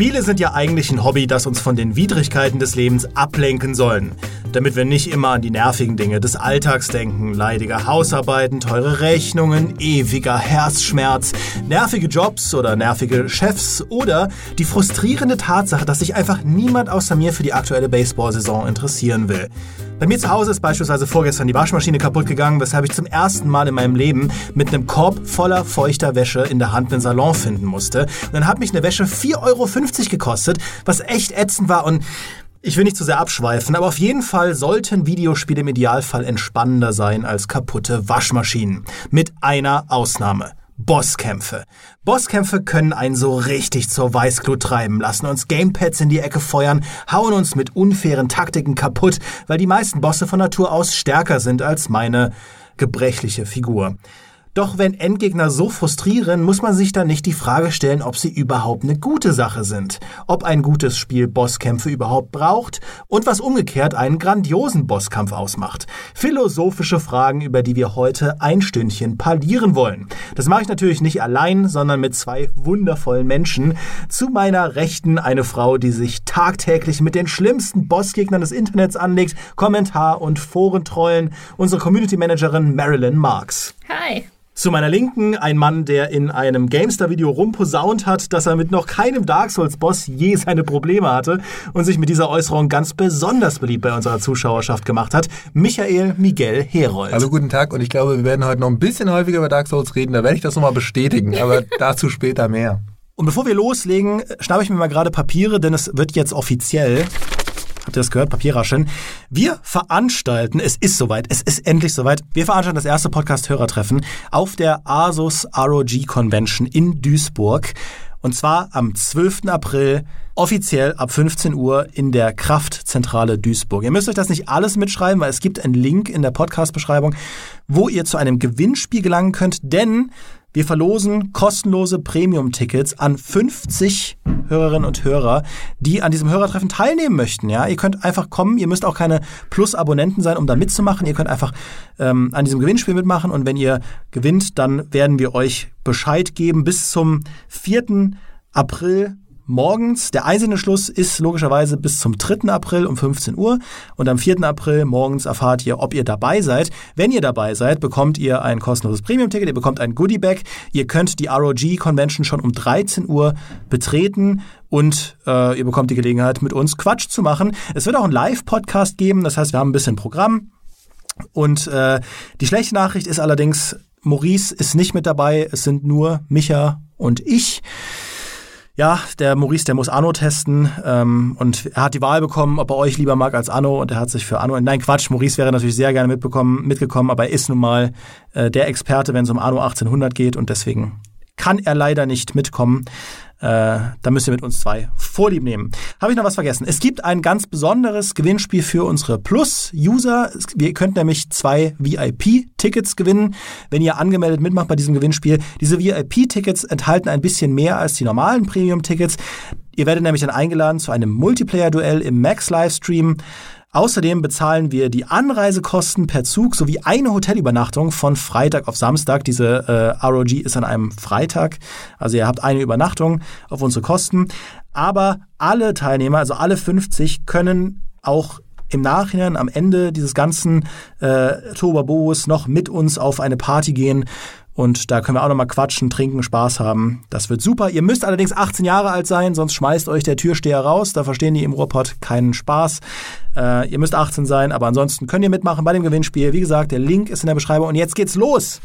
Spiele sind ja eigentlich ein Hobby, das uns von den Widrigkeiten des Lebens ablenken sollen. Damit wir nicht immer an die nervigen Dinge des Alltags denken. Leidige Hausarbeiten, teure Rechnungen, ewiger Herzschmerz, nervige Jobs oder nervige Chefs oder die frustrierende Tatsache, dass sich einfach niemand außer mir für die aktuelle Baseball-Saison interessieren will. Bei mir zu Hause ist beispielsweise vorgestern die Waschmaschine kaputt gegangen, weshalb ich zum ersten Mal in meinem Leben mit einem Korb voller feuchter Wäsche in der Hand einen Salon finden musste. Und dann hat mich eine Wäsche 4,50 Euro gekostet, was echt ätzend war und ich will nicht zu sehr abschweifen, aber auf jeden Fall sollten Videospiele im Idealfall entspannender sein als kaputte Waschmaschinen. Mit einer Ausnahme. Bosskämpfe. Bosskämpfe können einen so richtig zur Weißglut treiben, lassen uns Gamepads in die Ecke feuern, hauen uns mit unfairen Taktiken kaputt, weil die meisten Bosse von Natur aus stärker sind als meine gebrechliche Figur. Doch wenn Endgegner so frustrieren, muss man sich dann nicht die Frage stellen, ob sie überhaupt eine gute Sache sind, ob ein gutes Spiel Bosskämpfe überhaupt braucht und was umgekehrt einen grandiosen Bosskampf ausmacht. Philosophische Fragen, über die wir heute ein Stündchen parlieren wollen. Das mache ich natürlich nicht allein, sondern mit zwei wundervollen Menschen. Zu meiner Rechten eine Frau, die sich tagtäglich mit den schlimmsten Bossgegnern des Internets anlegt, Kommentar- und Forentrollen, unsere Community Managerin Marilyn Marks. Hi. Zu meiner Linken ein Mann, der in einem GameStar-Video rumposaunt hat, dass er mit noch keinem Dark Souls-Boss je seine Probleme hatte und sich mit dieser Äußerung ganz besonders beliebt bei unserer Zuschauerschaft gemacht hat. Michael Miguel Herold. Hallo, guten Tag und ich glaube, wir werden heute noch ein bisschen häufiger über Dark Souls reden, da werde ich das nochmal bestätigen, aber dazu später mehr. Und bevor wir loslegen, schnappe ich mir mal gerade Papiere, denn es wird jetzt offiziell habt ihr das gehört? Papierrascheln. Wir veranstalten, es ist soweit, es ist endlich soweit, wir veranstalten das erste Podcast-Hörertreffen auf der Asus ROG Convention in Duisburg. Und zwar am 12. April, offiziell ab 15 Uhr in der Kraftzentrale Duisburg. Ihr müsst euch das nicht alles mitschreiben, weil es gibt einen Link in der Podcast-Beschreibung, wo ihr zu einem Gewinnspiel gelangen könnt, denn wir verlosen kostenlose Premium-Tickets an 50 Hörerinnen und Hörer, die an diesem Hörertreffen teilnehmen möchten. Ja, ihr könnt einfach kommen. Ihr müsst auch keine Plus-Abonnenten sein, um da mitzumachen. Ihr könnt einfach ähm, an diesem Gewinnspiel mitmachen und wenn ihr gewinnt, dann werden wir euch Bescheid geben bis zum 4. April morgens. Der einzelne Schluss ist logischerweise bis zum 3. April um 15 Uhr und am 4. April morgens erfahrt ihr, ob ihr dabei seid. Wenn ihr dabei seid, bekommt ihr ein kostenloses Premium-Ticket, ihr bekommt ein Goodie-Bag, ihr könnt die ROG Convention schon um 13 Uhr betreten und äh, ihr bekommt die Gelegenheit, mit uns Quatsch zu machen. Es wird auch einen Live-Podcast geben, das heißt, wir haben ein bisschen Programm. Und äh, die schlechte Nachricht ist allerdings, Maurice ist nicht mit dabei, es sind nur Micha und ich ja, der Maurice, der muss Anno testen ähm, und er hat die Wahl bekommen, ob er euch lieber mag als Anno und er hat sich für Anno. Nein, Quatsch, Maurice wäre natürlich sehr gerne mitbekommen, mitgekommen, aber er ist nun mal äh, der Experte, wenn es um Anno 1800 geht und deswegen kann er leider nicht mitkommen. Äh, da müsst ihr mit uns zwei Vorlieb nehmen. Habe ich noch was vergessen? Es gibt ein ganz besonderes Gewinnspiel für unsere Plus-User. Ihr könnt nämlich zwei VIP-Tickets gewinnen, wenn ihr angemeldet mitmacht bei diesem Gewinnspiel. Diese VIP-Tickets enthalten ein bisschen mehr als die normalen Premium-Tickets. Ihr werdet nämlich dann eingeladen zu einem Multiplayer-Duell im Max-Livestream. Außerdem bezahlen wir die Anreisekosten per Zug sowie eine Hotelübernachtung von Freitag auf Samstag. Diese äh, ROG ist an einem Freitag. Also ihr habt eine Übernachtung auf unsere Kosten. Aber alle Teilnehmer, also alle 50, können auch im Nachhinein am Ende dieses ganzen äh, Tobabos noch mit uns auf eine Party gehen und da können wir auch nochmal quatschen, trinken, Spaß haben. Das wird super. Ihr müsst allerdings 18 Jahre alt sein, sonst schmeißt euch der Türsteher raus. Da verstehen die im Ruhrpott keinen Spaß. Äh, ihr müsst 18 sein, aber ansonsten könnt ihr mitmachen bei dem Gewinnspiel. Wie gesagt, der Link ist in der Beschreibung. Und jetzt geht's los.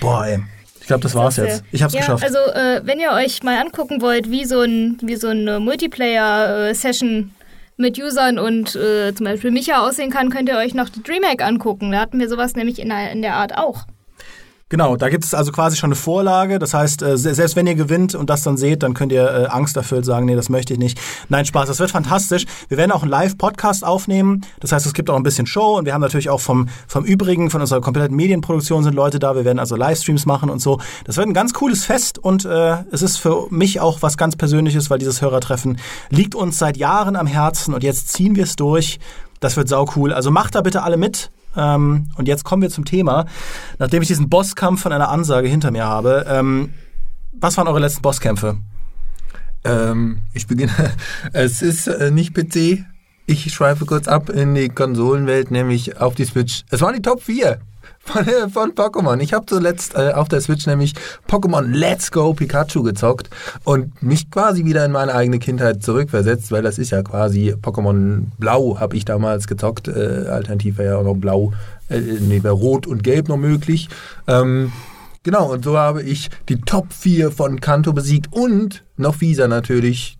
Boah, ey. Ich glaube, das war's jetzt. Ich hab's ja, geschafft. Also, äh, wenn ihr euch mal angucken wollt, wie so, ein, wie so eine Multiplayer-Session mit Usern und äh, zum Beispiel Micha aussehen kann, könnt ihr euch noch die DreamHack angucken. Da hatten wir sowas nämlich in in der Art auch. Genau, da gibt es also quasi schon eine Vorlage. Das heißt, äh, selbst wenn ihr gewinnt und das dann seht, dann könnt ihr äh, angsterfüllt sagen, nee, das möchte ich nicht. Nein, Spaß, das wird fantastisch. Wir werden auch einen Live-Podcast aufnehmen. Das heißt, es gibt auch ein bisschen Show und wir haben natürlich auch vom, vom Übrigen, von unserer kompletten Medienproduktion sind Leute da. Wir werden also Livestreams machen und so. Das wird ein ganz cooles Fest und äh, es ist für mich auch was ganz Persönliches, weil dieses Hörertreffen liegt uns seit Jahren am Herzen und jetzt ziehen wir es durch. Das wird sau cool. Also macht da bitte alle mit. Ähm, und jetzt kommen wir zum Thema. Nachdem ich diesen Bosskampf von einer Ansage hinter mir habe, ähm, was waren eure letzten Bosskämpfe? Ähm, ich beginne. Es ist äh, nicht PC. Ich schweife kurz ab in die Konsolenwelt, nämlich auf die Switch. Es waren die Top 4 von, äh, von Pokémon. Ich habe zuletzt äh, auf der Switch nämlich Pokémon Let's Go Pikachu gezockt und mich quasi wieder in meine eigene Kindheit zurückversetzt, weil das ist ja quasi Pokémon Blau habe ich damals gezockt. Äh, alternativ wäre ja auch noch Blau, äh, nee, wäre Rot und Gelb noch möglich. Ähm, Genau, und so habe ich die Top 4 von Kanto besiegt und noch fieser natürlich.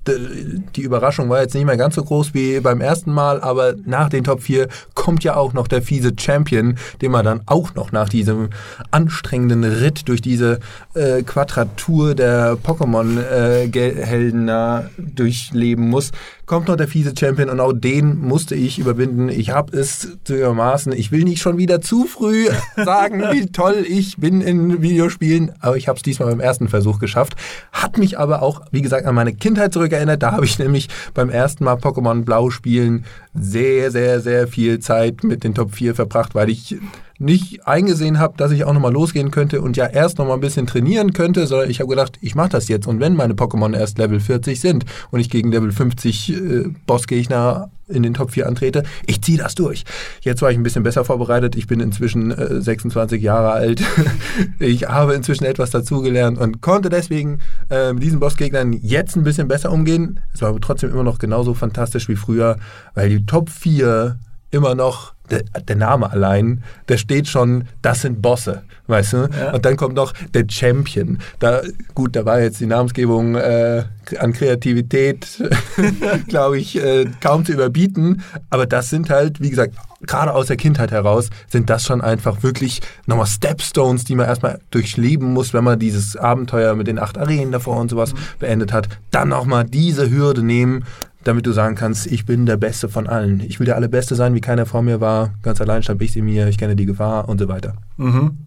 Die Überraschung war jetzt nicht mehr ganz so groß wie beim ersten Mal, aber nach den Top 4 kommt ja auch noch der fiese Champion, den man dann auch noch nach diesem anstrengenden Ritt durch diese äh, Quadratur der Pokémon-Helden äh, durchleben muss. Kommt noch der fiese Champion und auch den musste ich überwinden. Ich habe es zu übermaßen. Ich will nicht schon wieder zu früh sagen, wie toll ich bin in Videospielen, aber ich habe es diesmal beim ersten Versuch geschafft. Hat mich aber auch wie gesagt, an meine Kindheit zurückerinnert. Da habe ich nämlich beim ersten Mal Pokémon Blau spielen sehr, sehr, sehr viel Zeit mit den Top 4 verbracht, weil ich nicht eingesehen habe, dass ich auch nochmal losgehen könnte und ja erst nochmal ein bisschen trainieren könnte, sondern ich habe gedacht, ich mache das jetzt. Und wenn meine Pokémon erst Level 40 sind und ich gegen Level 50 äh, Bossgegner in den Top 4 antrete, ich ziehe das durch. Jetzt war ich ein bisschen besser vorbereitet. Ich bin inzwischen äh, 26 Jahre alt. ich habe inzwischen etwas dazugelernt und konnte deswegen äh, mit diesen Bossgegnern jetzt ein bisschen besser umgehen. Es war aber trotzdem immer noch genauso fantastisch wie früher, weil die Top 4 immer noch der, der, Name allein, der steht schon, das sind Bosse, weißt du? Ja. Und dann kommt noch der Champion. Da, gut, da war jetzt die Namensgebung äh, an Kreativität, glaube ich, äh, kaum zu überbieten. Aber das sind halt, wie gesagt, gerade aus der Kindheit heraus, sind das schon einfach wirklich nochmal Stepstones, die man erstmal durchleben muss, wenn man dieses Abenteuer mit den acht Arenen davor und sowas mhm. beendet hat. Dann nochmal diese Hürde nehmen damit du sagen kannst, ich bin der Beste von allen. Ich will der Allerbeste sein, wie keiner vor mir war. Ganz allein stand ich sie mir, ich kenne die Gefahr und so weiter. Mhm.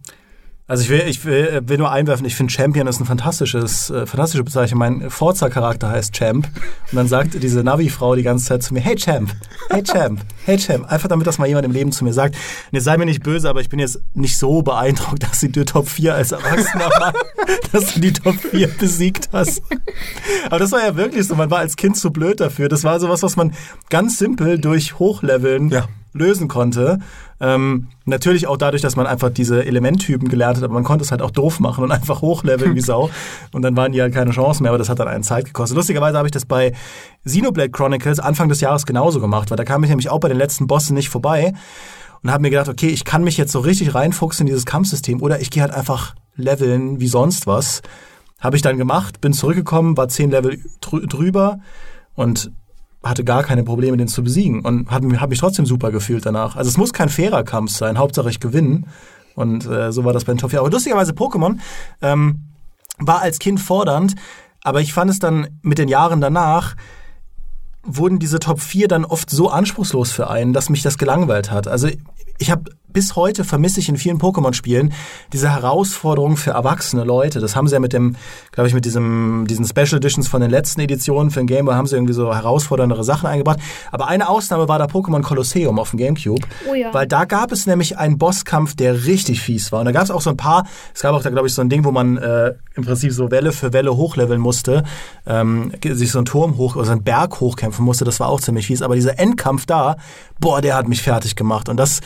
Also ich will, ich will, äh, will nur einwerfen, ich finde Champion ist ein fantastisches, äh, fantastische Bezeichnung. Mein Forza-Charakter heißt Champ. Und dann sagt diese Navi-Frau die ganze Zeit zu mir, hey Champ, hey Champ, hey Champ. Einfach damit das mal jemand im Leben zu mir sagt. Und jetzt sei mir nicht böse, aber ich bin jetzt nicht so beeindruckt, dass sie die Top 4 als Erwachsener war, dass du die Top 4 besiegt hast. Aber das war ja wirklich so, man war als Kind zu blöd dafür. Das war sowas, was man ganz simpel durch Hochleveln ja lösen konnte. Ähm, natürlich auch dadurch, dass man einfach diese Elementtypen gelernt hat, aber man konnte es halt auch doof machen und einfach hochleveln wie Sau. Und dann waren die halt keine Chancen mehr, aber das hat dann einen Zeit gekostet. Lustigerweise habe ich das bei Xenoblade Chronicles Anfang des Jahres genauso gemacht, weil da kam ich nämlich auch bei den letzten Bossen nicht vorbei und habe mir gedacht, okay, ich kann mich jetzt so richtig reinfuchsen in dieses Kampfsystem oder ich gehe halt einfach leveln wie sonst was. Habe ich dann gemacht, bin zurückgekommen, war zehn Level drüber und hatte gar keine Probleme, den zu besiegen und habe hab mich trotzdem super gefühlt danach. Also es muss kein fairer Kampf sein, Hauptsache ich gewinne. Und äh, so war das bei den Top 4. Aber lustigerweise Pokémon ähm, war als Kind fordernd, aber ich fand es dann mit den Jahren danach, wurden diese Top 4 dann oft so anspruchslos für einen, dass mich das gelangweilt hat. Also ich habe bis heute vermisse ich in vielen Pokémon-Spielen diese Herausforderung für erwachsene Leute. Das haben sie ja mit dem, glaube ich, mit diesem, diesen Special Editions von den letzten Editionen für den Game Boy haben sie irgendwie so herausforderndere Sachen eingebracht. Aber eine Ausnahme war da Pokémon Colosseum auf dem Gamecube. Oh ja. Weil da gab es nämlich einen Bosskampf, der richtig fies war. Und da gab es auch so ein paar, es gab auch da, glaube ich, so ein Ding, wo man äh, im Prinzip so Welle für Welle hochleveln musste, ähm, sich so einen Turm hoch, oder so einen Berg hochkämpfen musste. Das war auch ziemlich fies. Aber dieser Endkampf da, boah, der hat mich fertig gemacht. Und das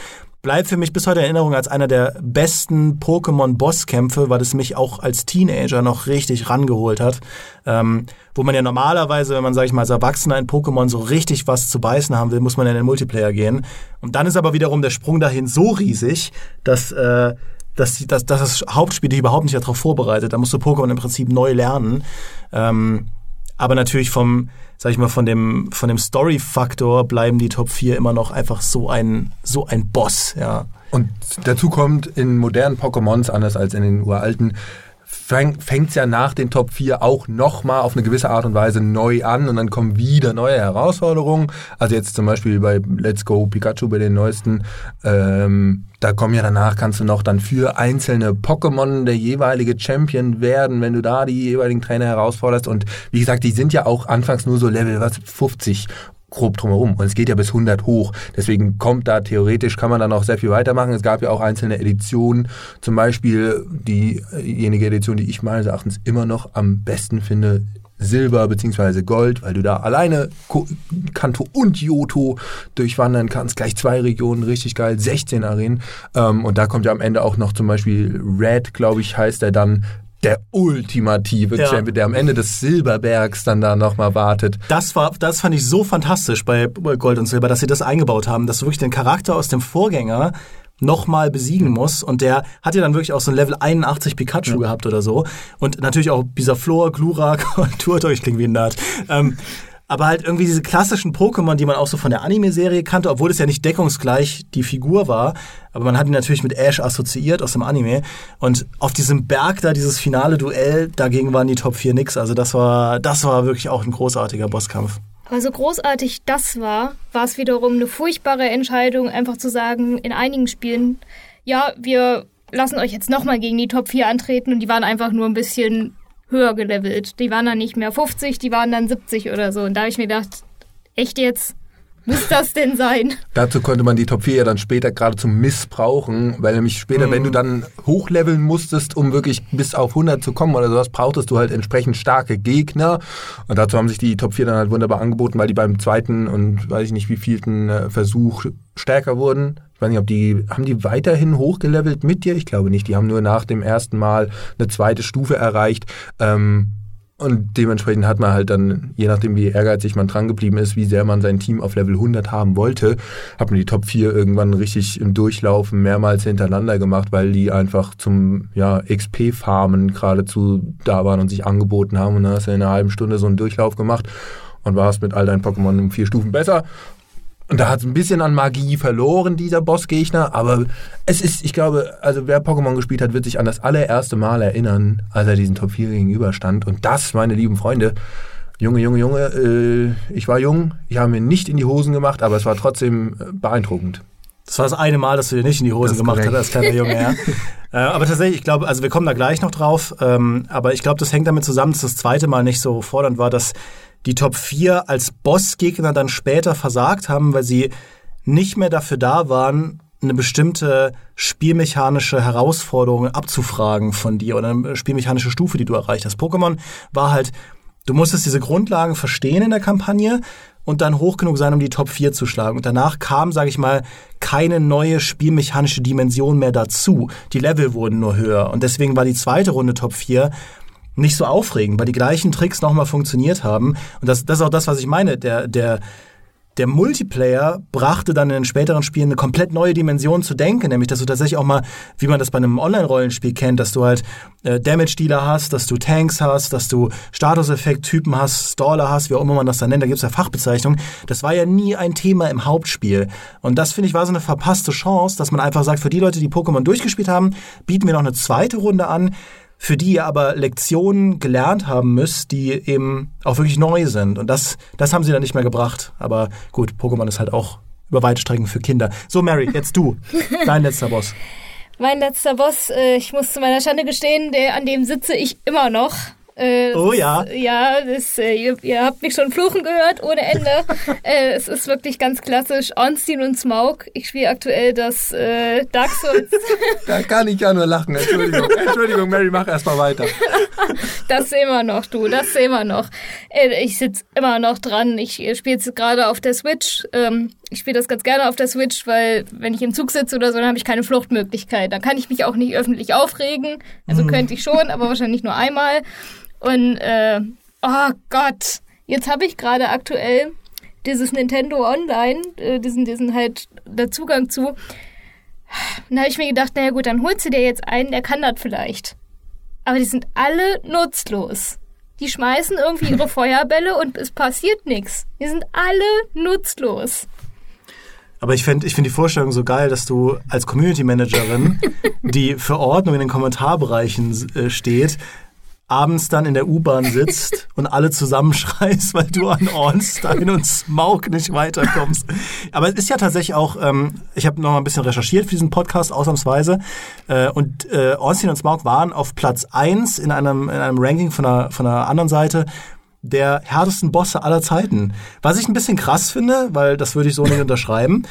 bleibt für mich bis heute in Erinnerung als einer der besten Pokémon-Bosskämpfe, weil es mich auch als Teenager noch richtig rangeholt hat. Ähm, wo man ja normalerweise, wenn man, sag ich mal, als Erwachsener in Pokémon so richtig was zu beißen haben will, muss man in den Multiplayer gehen. Und dann ist aber wiederum der Sprung dahin so riesig, dass, äh, dass, dass, dass das Hauptspiel dich überhaupt nicht darauf vorbereitet. Da musst du Pokémon im Prinzip neu lernen. Ähm, aber natürlich vom, sag ich mal, von dem, von dem Story-Faktor bleiben die Top 4 immer noch einfach so ein, so ein Boss, ja. Und dazu kommt in modernen Pokémons, anders als in den uralten, fängt es ja nach den Top 4 auch nochmal auf eine gewisse Art und Weise neu an und dann kommen wieder neue Herausforderungen. Also jetzt zum Beispiel bei Let's Go Pikachu bei den neuesten, ähm, da kommen ja danach, kannst du noch dann für einzelne Pokémon der jeweilige Champion werden, wenn du da die jeweiligen Trainer herausforderst. Und wie gesagt, die sind ja auch anfangs nur so Level was 50 grob drumherum. Und es geht ja bis 100 hoch. Deswegen kommt da theoretisch, kann man da noch sehr viel weitermachen. Es gab ja auch einzelne Editionen, zum Beispiel diejenige Edition, die ich meines Erachtens immer noch am besten finde, Silber bzw. Gold, weil du da alleine Kanto und Yoto durchwandern kannst. Gleich zwei Regionen, richtig geil, 16 Arenen. Ähm, und da kommt ja am Ende auch noch zum Beispiel Red, glaube ich, heißt er dann, der ultimative ja. Champion, der am Ende des Silberbergs dann da nochmal wartet. Das war, das fand ich so fantastisch bei Gold und Silber, dass sie das eingebaut haben, dass du wirklich den Charakter aus dem Vorgänger nochmal besiegen muss. Und der hat ja dann wirklich auch so ein Level 81 Pikachu ja. gehabt oder so. Und natürlich auch Bisaflor, Glurak und Turtok, ich klinge wie ein Nerd. Ähm, aber halt irgendwie diese klassischen Pokémon, die man auch so von der Anime-Serie kannte, obwohl es ja nicht deckungsgleich die Figur war, aber man hat ihn natürlich mit Ash assoziiert aus dem Anime. Und auf diesem Berg da, dieses finale Duell, dagegen waren die Top 4 nix. Also das war, das war wirklich auch ein großartiger Bosskampf. Aber so großartig das war, war es wiederum eine furchtbare Entscheidung, einfach zu sagen, in einigen Spielen, ja, wir lassen euch jetzt nochmal gegen die Top 4 antreten und die waren einfach nur ein bisschen höher gelevelt. Die waren dann nicht mehr 50, die waren dann 70 oder so. Und da habe ich mir gedacht, echt jetzt? Muss das denn sein? Dazu konnte man die Top 4 ja dann später geradezu missbrauchen, weil nämlich später, mhm. wenn du dann hochleveln musstest, um wirklich bis auf 100 zu kommen oder sowas, brauchtest du halt entsprechend starke Gegner. Und dazu haben sich die Top 4 dann halt wunderbar angeboten, weil die beim zweiten und weiß ich nicht wie vielten äh, Versuch stärker wurden. Ich weiß nicht, ob die, haben die weiterhin hochgelevelt mit dir? Ich glaube nicht. Die haben nur nach dem ersten Mal eine zweite Stufe erreicht. Ähm, und dementsprechend hat man halt dann, je nachdem wie ehrgeizig man dran geblieben ist, wie sehr man sein Team auf Level 100 haben wollte, hat man die Top 4 irgendwann richtig im Durchlaufen mehrmals hintereinander gemacht, weil die einfach zum ja, XP-Farmen geradezu da waren und sich angeboten haben. Und dann hast du in einer halben Stunde so einen Durchlauf gemacht und warst mit all deinen Pokémon um vier Stufen besser. Und da hat es ein bisschen an Magie verloren, dieser Bossgegner. Aber es ist, ich glaube, also wer Pokémon gespielt hat, wird sich an das allererste Mal erinnern, als er diesen Top 4 gegenüberstand. Und das, meine lieben Freunde, Junge, Junge, Junge, äh, ich war jung, ich habe mir nicht in die Hosen gemacht, aber es war trotzdem äh, beeindruckend. Das war das eine Mal, dass du dir nicht in die Hosen gemacht hast als kleiner Junge, ja. äh, aber tatsächlich, ich glaube, also wir kommen da gleich noch drauf, ähm, aber ich glaube, das hängt damit zusammen, dass das zweite Mal nicht so fordernd war, dass die Top 4 als Bossgegner dann später versagt haben, weil sie nicht mehr dafür da waren, eine bestimmte spielmechanische Herausforderung abzufragen von dir oder eine spielmechanische Stufe, die du erreicht hast. Pokémon war halt, du musstest diese Grundlagen verstehen in der Kampagne und dann hoch genug sein, um die Top 4 zu schlagen. Und danach kam, sage ich mal, keine neue spielmechanische Dimension mehr dazu. Die Level wurden nur höher. Und deswegen war die zweite Runde Top 4 nicht so aufregend, weil die gleichen Tricks nochmal funktioniert haben. Und das, das ist auch das, was ich meine. Der, der, der Multiplayer brachte dann in den späteren Spielen eine komplett neue Dimension zu denken, nämlich dass du tatsächlich auch mal, wie man das bei einem Online-Rollenspiel kennt, dass du halt äh, Damage-Dealer hast, dass du Tanks hast, dass du Status-Effekt-Typen hast, Staller hast, wie auch immer man das dann nennt, da gibt's ja Fachbezeichnungen. Das war ja nie ein Thema im Hauptspiel. Und das, finde ich, war so eine verpasste Chance, dass man einfach sagt, für die Leute, die Pokémon durchgespielt haben, bieten wir noch eine zweite Runde an, für die ihr aber Lektionen gelernt haben müsst, die eben auch wirklich neu sind. Und das, das haben sie dann nicht mehr gebracht. Aber gut, Pokémon ist halt auch über weite Strecken für Kinder. So, Mary, jetzt du. Dein letzter Boss. Mein letzter Boss, äh, ich muss zu meiner Schande gestehen, der, an dem sitze ich immer noch. Äh, oh ja. ja, das, äh, ihr, ihr, habt mich schon fluchen gehört ohne Ende. äh, es ist wirklich ganz klassisch. Ornstein und Smaug. Ich spiele aktuell das äh, Dark Souls. da kann ich ja nur lachen. Entschuldigung, Entschuldigung, Mary, mach erstmal weiter. das sehen wir noch, du. Das sehen wir noch. Äh, ich sitze immer noch dran. Ich spiele es gerade auf der Switch. Ähm, ich spiele das ganz gerne auf der Switch, weil wenn ich im Zug sitze oder so, dann habe ich keine Fluchtmöglichkeit. Dann kann ich mich auch nicht öffentlich aufregen. Also mhm. könnte ich schon, aber wahrscheinlich nur einmal. Und äh, oh Gott, jetzt habe ich gerade aktuell dieses Nintendo Online, äh, diesen, diesen halt der Zugang zu. Dann habe ich mir gedacht, naja gut, dann holst du dir jetzt einen, der kann das vielleicht. Aber die sind alle nutzlos. Die schmeißen irgendwie ihre Feuerbälle und es passiert nichts. Die sind alle nutzlos. Aber ich finde ich find die Vorstellung so geil, dass du als Community Managerin, die für Ordnung in den Kommentarbereichen äh, steht, abends dann in der U-Bahn sitzt und alle zusammenschreist, weil du an Ornstein und Smaug nicht weiterkommst. Aber es ist ja tatsächlich auch, ähm, ich habe noch mal ein bisschen recherchiert für diesen Podcast, ausnahmsweise. Äh, und äh, Ornstein und Smaug waren auf Platz eins in einem, in einem Ranking von einer, von einer anderen Seite der härtesten Bosse aller Zeiten. Was ich ein bisschen krass finde, weil das würde ich so nicht unterschreiben.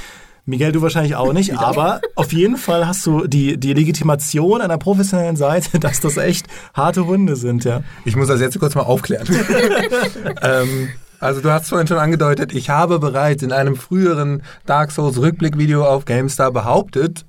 Miguel, du wahrscheinlich auch nicht, aber auf jeden Fall hast du die, die Legitimation einer professionellen Seite, dass das echt harte Hunde sind, ja. Ich muss das jetzt kurz mal aufklären. ähm, also du hast vorhin schon angedeutet, ich habe bereits in einem früheren Dark Souls Rückblickvideo auf GameStar behauptet,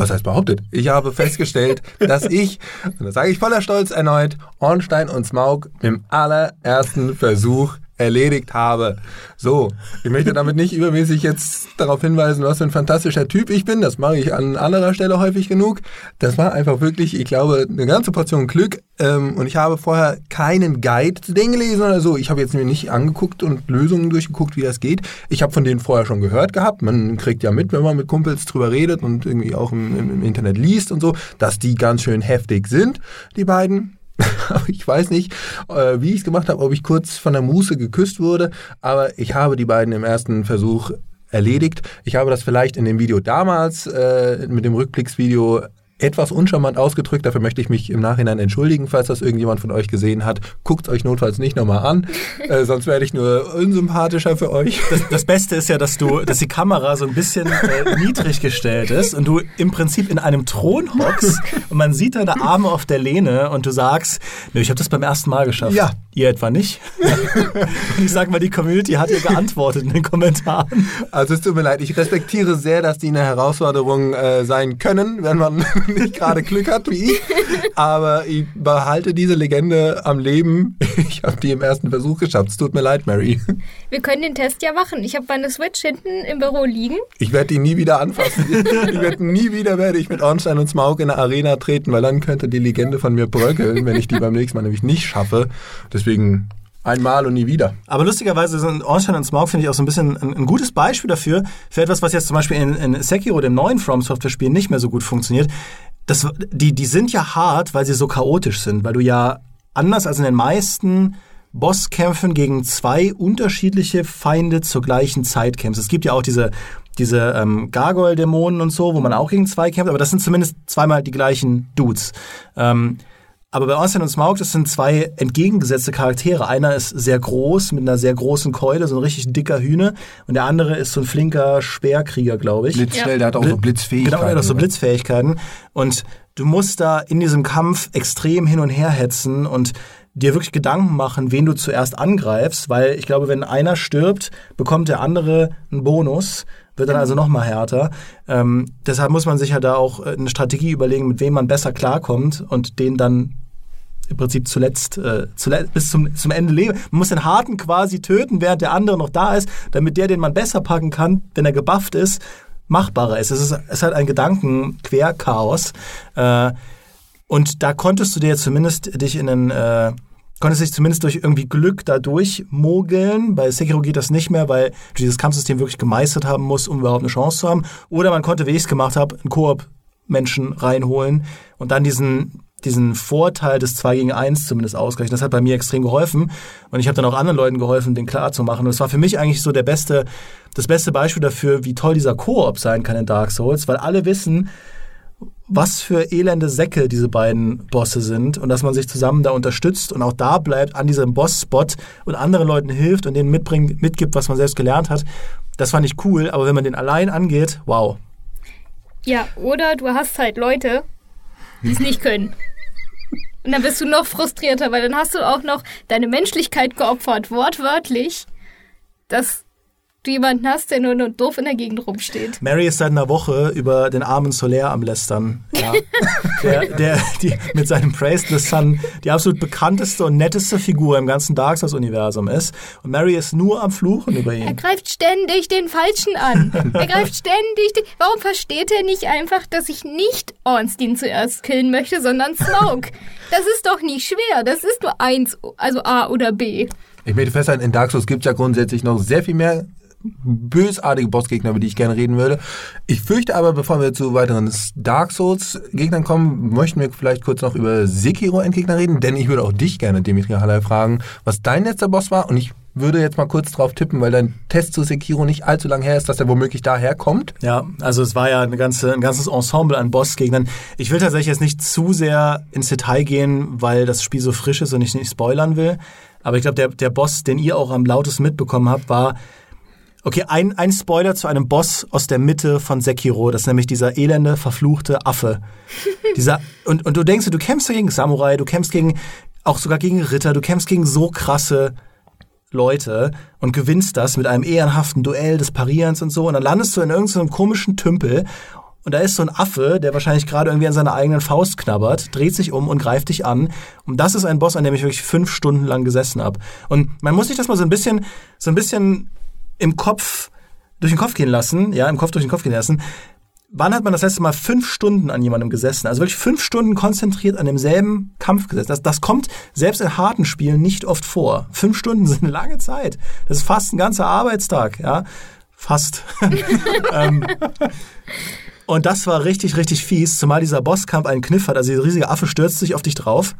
was heißt behauptet? Ich habe festgestellt, dass ich, und das sage ich voller Stolz erneut, Ornstein und Smaug im allerersten Versuch erledigt habe. So, ich möchte damit nicht übermäßig jetzt darauf hinweisen, was für ein fantastischer Typ ich bin. Das mache ich an anderer Stelle häufig genug. Das war einfach wirklich, ich glaube, eine ganze Portion Glück. Ähm, und ich habe vorher keinen Guide zu denen gelesen oder so. Ich habe jetzt mir nicht angeguckt und Lösungen durchgeguckt, wie das geht. Ich habe von denen vorher schon gehört gehabt. Man kriegt ja mit, wenn man mit Kumpels drüber redet und irgendwie auch im, im Internet liest und so, dass die ganz schön heftig sind, die beiden. ich weiß nicht, äh, wie ich es gemacht habe, ob ich kurz von der Muße geküsst wurde, aber ich habe die beiden im ersten Versuch erledigt. Ich habe das vielleicht in dem Video damals äh, mit dem Rückblicksvideo etwas uncharmant ausgedrückt. Dafür möchte ich mich im Nachhinein entschuldigen, falls das irgendjemand von euch gesehen hat. Guckt euch notfalls nicht nochmal an, äh, sonst werde ich nur unsympathischer für euch. Das, das, Beste ist ja, dass du, dass die Kamera so ein bisschen äh, niedrig gestellt ist und du im Prinzip in einem Thron hockst und man sieht deine Arme auf der Lehne und du sagst, nö, ich habe das beim ersten Mal geschafft. Ja. Ihr etwa nicht? und ich sag mal, die Community hat ihr geantwortet in den Kommentaren. Also es tut mir leid, ich respektiere sehr, dass die eine Herausforderung äh, sein können, wenn man nicht gerade Glück hat wie ich. Aber ich behalte diese Legende am Leben. Ich habe die im ersten Versuch geschafft. Es tut mir leid, Mary. Wir können den Test ja machen. Ich habe meine Switch hinten im Büro liegen. Ich werde die nie wieder anfassen. Ich werde nie wieder werde ich mit Ornstein und Smaug in eine Arena treten, weil dann könnte die Legende von mir bröckeln, wenn ich die beim nächsten Mal nämlich nicht schaffe. Deswegen Einmal und nie wieder. Aber lustigerweise sind Ornstein und Smaug, finde ich, auch so ein bisschen ein, ein, gutes Beispiel dafür, für etwas, was jetzt zum Beispiel in, in Sekiro, dem neuen From Software-Spiel, nicht mehr so gut funktioniert. Das, die, die sind ja hart, weil sie so chaotisch sind, weil du ja anders als in den meisten Bosskämpfen gegen zwei unterschiedliche Feinde zur gleichen Zeit kämpfst. Es gibt ja auch diese, diese ähm, Gargoyle-Dämonen und so, wo man auch gegen zwei kämpft, aber das sind zumindest zweimal die gleichen Dudes. Ähm, aber bei Ornstein und Smaug, das sind zwei entgegengesetzte Charaktere. Einer ist sehr groß, mit einer sehr großen Keule, so ein richtig dicker Hühne. Und der andere ist so ein flinker Speerkrieger, glaube ich. Blitzschnell, ja. der hat auch so Blitzfähigkeiten. Genau, der hat auch so Blitzfähigkeiten. Und du musst da in diesem Kampf extrem hin und her hetzen und dir wirklich Gedanken machen, wen du zuerst angreifst, weil ich glaube, wenn einer stirbt, bekommt der andere einen Bonus, wird dann also noch mal härter. Ähm, deshalb muss man sich ja da auch eine Strategie überlegen, mit wem man besser klarkommt und den dann im Prinzip zuletzt, äh, zuletzt bis zum, zum Ende leben. Man muss den Harten quasi töten, während der andere noch da ist, damit der, den man besser packen kann, wenn er gebufft ist, machbarer ist. Es ist, ist halt ein Gedankenquerchaos. Äh, und da konntest du dir zumindest dich in einen äh, konntest dich zumindest durch irgendwie Glück dadurch mogeln. Bei Sekiro geht das nicht mehr, weil du dieses Kampfsystem wirklich gemeistert haben musst, um überhaupt eine Chance zu haben. Oder man konnte, wie ich es gemacht habe, einen Koop-Menschen reinholen und dann diesen diesen Vorteil des 2 gegen 1 zumindest ausgleichen. Das hat bei mir extrem geholfen. Und ich habe dann auch anderen Leuten geholfen, den klar zu machen. Und es war für mich eigentlich so der beste, das beste Beispiel dafür, wie toll dieser Koop sein kann in Dark Souls, weil alle wissen, was für elende Säcke diese beiden Bosse sind und dass man sich zusammen da unterstützt und auch da bleibt an diesem Boss-Spot und anderen Leuten hilft und denen mitbringt, mitgibt, was man selbst gelernt hat. Das fand ich cool, aber wenn man den allein angeht, wow. Ja, oder du hast halt Leute, die es nicht können. Und dann bist du noch frustrierter, weil dann hast du auch noch deine Menschlichkeit geopfert, wortwörtlich. Das du jemanden hast, der nur, nur doof in der Gegend rumsteht. Mary ist seit einer Woche über den armen Solaire am Lästern. Ja. der, der die, mit seinem Praise the Sun die absolut bekannteste und netteste Figur im ganzen Dark Souls-Universum ist. Und Mary ist nur am Fluchen über ihn. Er greift ständig den Falschen an. er greift ständig den... Warum versteht er nicht einfach, dass ich nicht Ornstein zuerst killen möchte, sondern Smoke? Das ist doch nicht schwer. Das ist nur eins, also A oder B. Ich möchte festhalten, in Dark Souls gibt es ja grundsätzlich noch sehr viel mehr bösartige Bossgegner, über die ich gerne reden würde. Ich fürchte aber, bevor wir zu weiteren Dark Souls-Gegnern kommen, möchten wir vielleicht kurz noch über Sekiro-Endgegner reden, denn ich würde auch dich gerne, Dimitri Haller, fragen, was dein letzter Boss war und ich würde jetzt mal kurz drauf tippen, weil dein Test zu Sekiro nicht allzu lang her ist, dass er womöglich daher kommt. Ja, also es war ja eine ganze, ein ganzes Ensemble an Bossgegnern. Ich will tatsächlich jetzt nicht zu sehr ins Detail gehen, weil das Spiel so frisch ist und ich nicht spoilern will. Aber ich glaube, der, der Boss, den ihr auch am lautesten mitbekommen habt, war Okay, ein, ein Spoiler zu einem Boss aus der Mitte von Sekiro. Das ist nämlich dieser elende, verfluchte Affe. dieser, und, und du denkst, du kämpfst gegen Samurai, du kämpfst gegen, auch sogar gegen Ritter, du kämpfst gegen so krasse Leute und gewinnst das mit einem ehrenhaften Duell des Parierens und so. Und dann landest du in irgendeinem komischen Tümpel und da ist so ein Affe, der wahrscheinlich gerade irgendwie an seiner eigenen Faust knabbert, dreht sich um und greift dich an. Und das ist ein Boss, an dem ich wirklich fünf Stunden lang gesessen habe. Und man muss sich das mal so ein bisschen, so ein bisschen im Kopf durch den Kopf gehen lassen, ja, im Kopf durch den Kopf gehen lassen. Wann hat man das letzte Mal fünf Stunden an jemandem gesessen? Also wirklich fünf Stunden konzentriert an demselben Kampf gesessen. Das, das kommt selbst in harten Spielen nicht oft vor. Fünf Stunden sind eine lange Zeit. Das ist fast ein ganzer Arbeitstag, ja. Fast. ähm, und das war richtig, richtig fies, zumal dieser Bosskampf einen Kniff hat. Also dieser riesige Affe stürzt sich auf dich drauf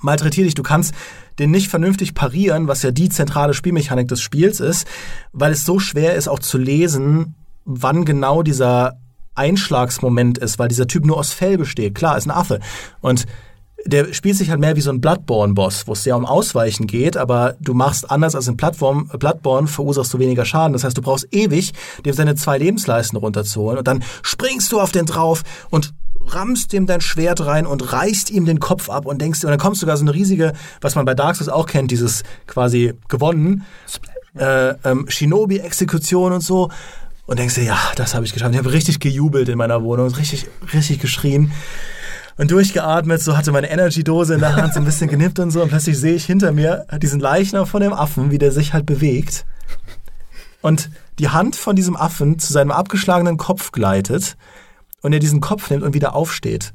malträtiert dich. Du kannst den nicht vernünftig parieren, was ja die zentrale Spielmechanik des Spiels ist, weil es so schwer ist auch zu lesen, wann genau dieser Einschlagsmoment ist, weil dieser Typ nur aus Fell besteht. Klar, ist ein Affe. Und der spielt sich halt mehr wie so ein Bloodborne-Boss, wo es sehr um Ausweichen geht, aber du machst anders als in Plattform, Bloodborne, verursachst du weniger Schaden. Das heißt, du brauchst ewig, dem seine zwei Lebensleisten runterzuholen und dann springst du auf den drauf und rammst ihm dein Schwert rein und reißt ihm den Kopf ab und denkst, und dann kommst sogar so eine riesige, was man bei Dark Souls auch kennt, dieses quasi gewonnen, äh, ähm, Shinobi-Exekution und so. Und denkst dir, ja, das habe ich geschafft. Ich habe richtig gejubelt in meiner Wohnung, richtig, richtig geschrien und durchgeatmet, so hatte meine Energy-Dose in der Hand so ein bisschen genippt und so. Und plötzlich sehe ich hinter mir diesen Leichnam von dem Affen, wie der sich halt bewegt. Und die Hand von diesem Affen zu seinem abgeschlagenen Kopf gleitet und er diesen Kopf nimmt und wieder aufsteht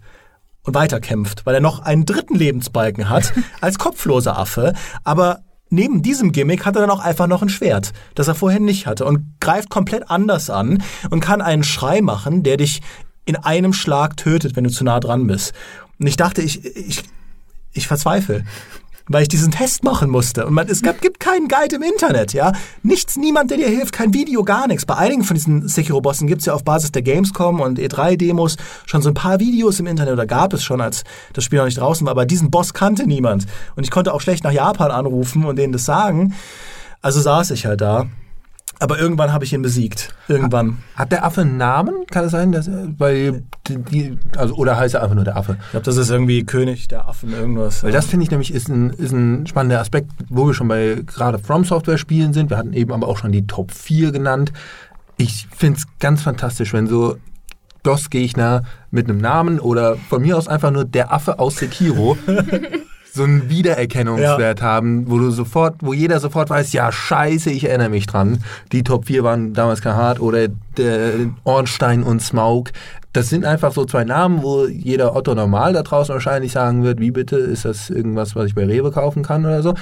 und weiterkämpft, weil er noch einen dritten Lebensbalken hat als kopfloser Affe, aber neben diesem Gimmick hat er dann auch einfach noch ein Schwert, das er vorher nicht hatte und greift komplett anders an und kann einen Schrei machen, der dich in einem Schlag tötet, wenn du zu nah dran bist. Und ich dachte, ich, ich, ich verzweifle weil ich diesen Test machen musste. Und man, es gab, gibt keinen Guide im Internet, ja. Nichts, niemand, der dir hilft, kein Video, gar nichts. Bei einigen von diesen Sekiro-Bossen gibt es ja auf Basis der Gamescom und E3-Demos schon so ein paar Videos im Internet oder gab es schon, als das Spiel noch nicht draußen war. Aber diesen Boss kannte niemand. Und ich konnte auch schlecht nach Japan anrufen und denen das sagen. Also saß ich halt da aber irgendwann habe ich ihn besiegt. Irgendwann. Hat der Affe einen Namen? Kann es sein, dass weil die, also oder heißt er einfach nur der Affe? Ich glaube, das ist irgendwie König der Affen irgendwas. Weil das finde ich nämlich ist ein, ist ein spannender Aspekt, wo wir schon bei gerade From Software Spielen sind. Wir hatten eben aber auch schon die Top 4 genannt. Ich finde es ganz fantastisch, wenn so DOS-Gegner mit einem Namen oder von mir aus einfach nur der Affe aus Sekiro so einen Wiedererkennungswert ja. haben, wo du sofort, wo jeder sofort weiß, ja scheiße, ich erinnere mich dran. Die Top 4 waren damals kein Hart oder der Ornstein und Smaug. Das sind einfach so zwei Namen, wo jeder Otto normal da draußen wahrscheinlich sagen wird, wie bitte, ist das irgendwas, was ich bei Rewe kaufen kann oder so.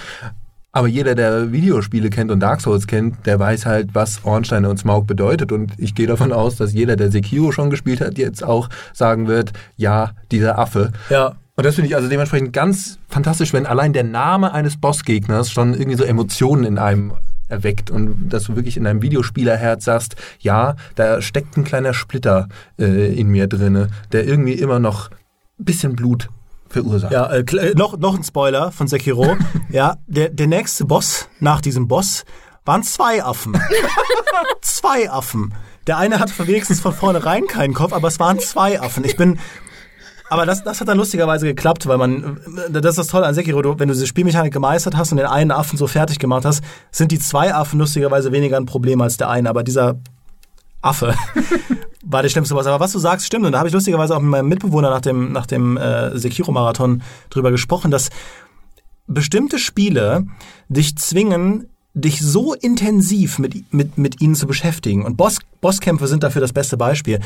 Aber jeder, der Videospiele kennt und Dark Souls kennt, der weiß halt, was Ornstein und Smaug bedeutet. Und ich gehe davon aus, dass jeder, der Sekiro schon gespielt hat, jetzt auch sagen wird, ja, dieser Affe. Ja. Und das finde ich also dementsprechend ganz fantastisch, wenn allein der Name eines Bossgegners schon irgendwie so Emotionen in einem erweckt und dass du wirklich in deinem Videospielerherz sagst, ja, da steckt ein kleiner Splitter äh, in mir drinne, der irgendwie immer noch ein bisschen Blut verursacht. Ja, äh, äh noch, noch ein Spoiler von Sekiro. ja, der, der nächste Boss nach diesem Boss waren zwei Affen. zwei Affen. Der eine hat wenigstens von vornherein keinen Kopf, aber es waren zwei Affen. Ich bin aber das, das hat dann lustigerweise geklappt, weil man, das ist das Tolle an Sekiro, du, wenn du diese Spielmechanik gemeistert hast und den einen Affen so fertig gemacht hast, sind die zwei Affen lustigerweise weniger ein Problem als der eine. Aber dieser Affe war der schlimmste Boss. Aber was du sagst, stimmt. Und da habe ich lustigerweise auch mit meinem Mitbewohner nach dem, nach dem äh, Sekiro-Marathon drüber gesprochen, dass bestimmte Spiele dich zwingen, dich so intensiv mit, mit, mit ihnen zu beschäftigen. Und Boss, Bosskämpfe sind dafür das beste Beispiel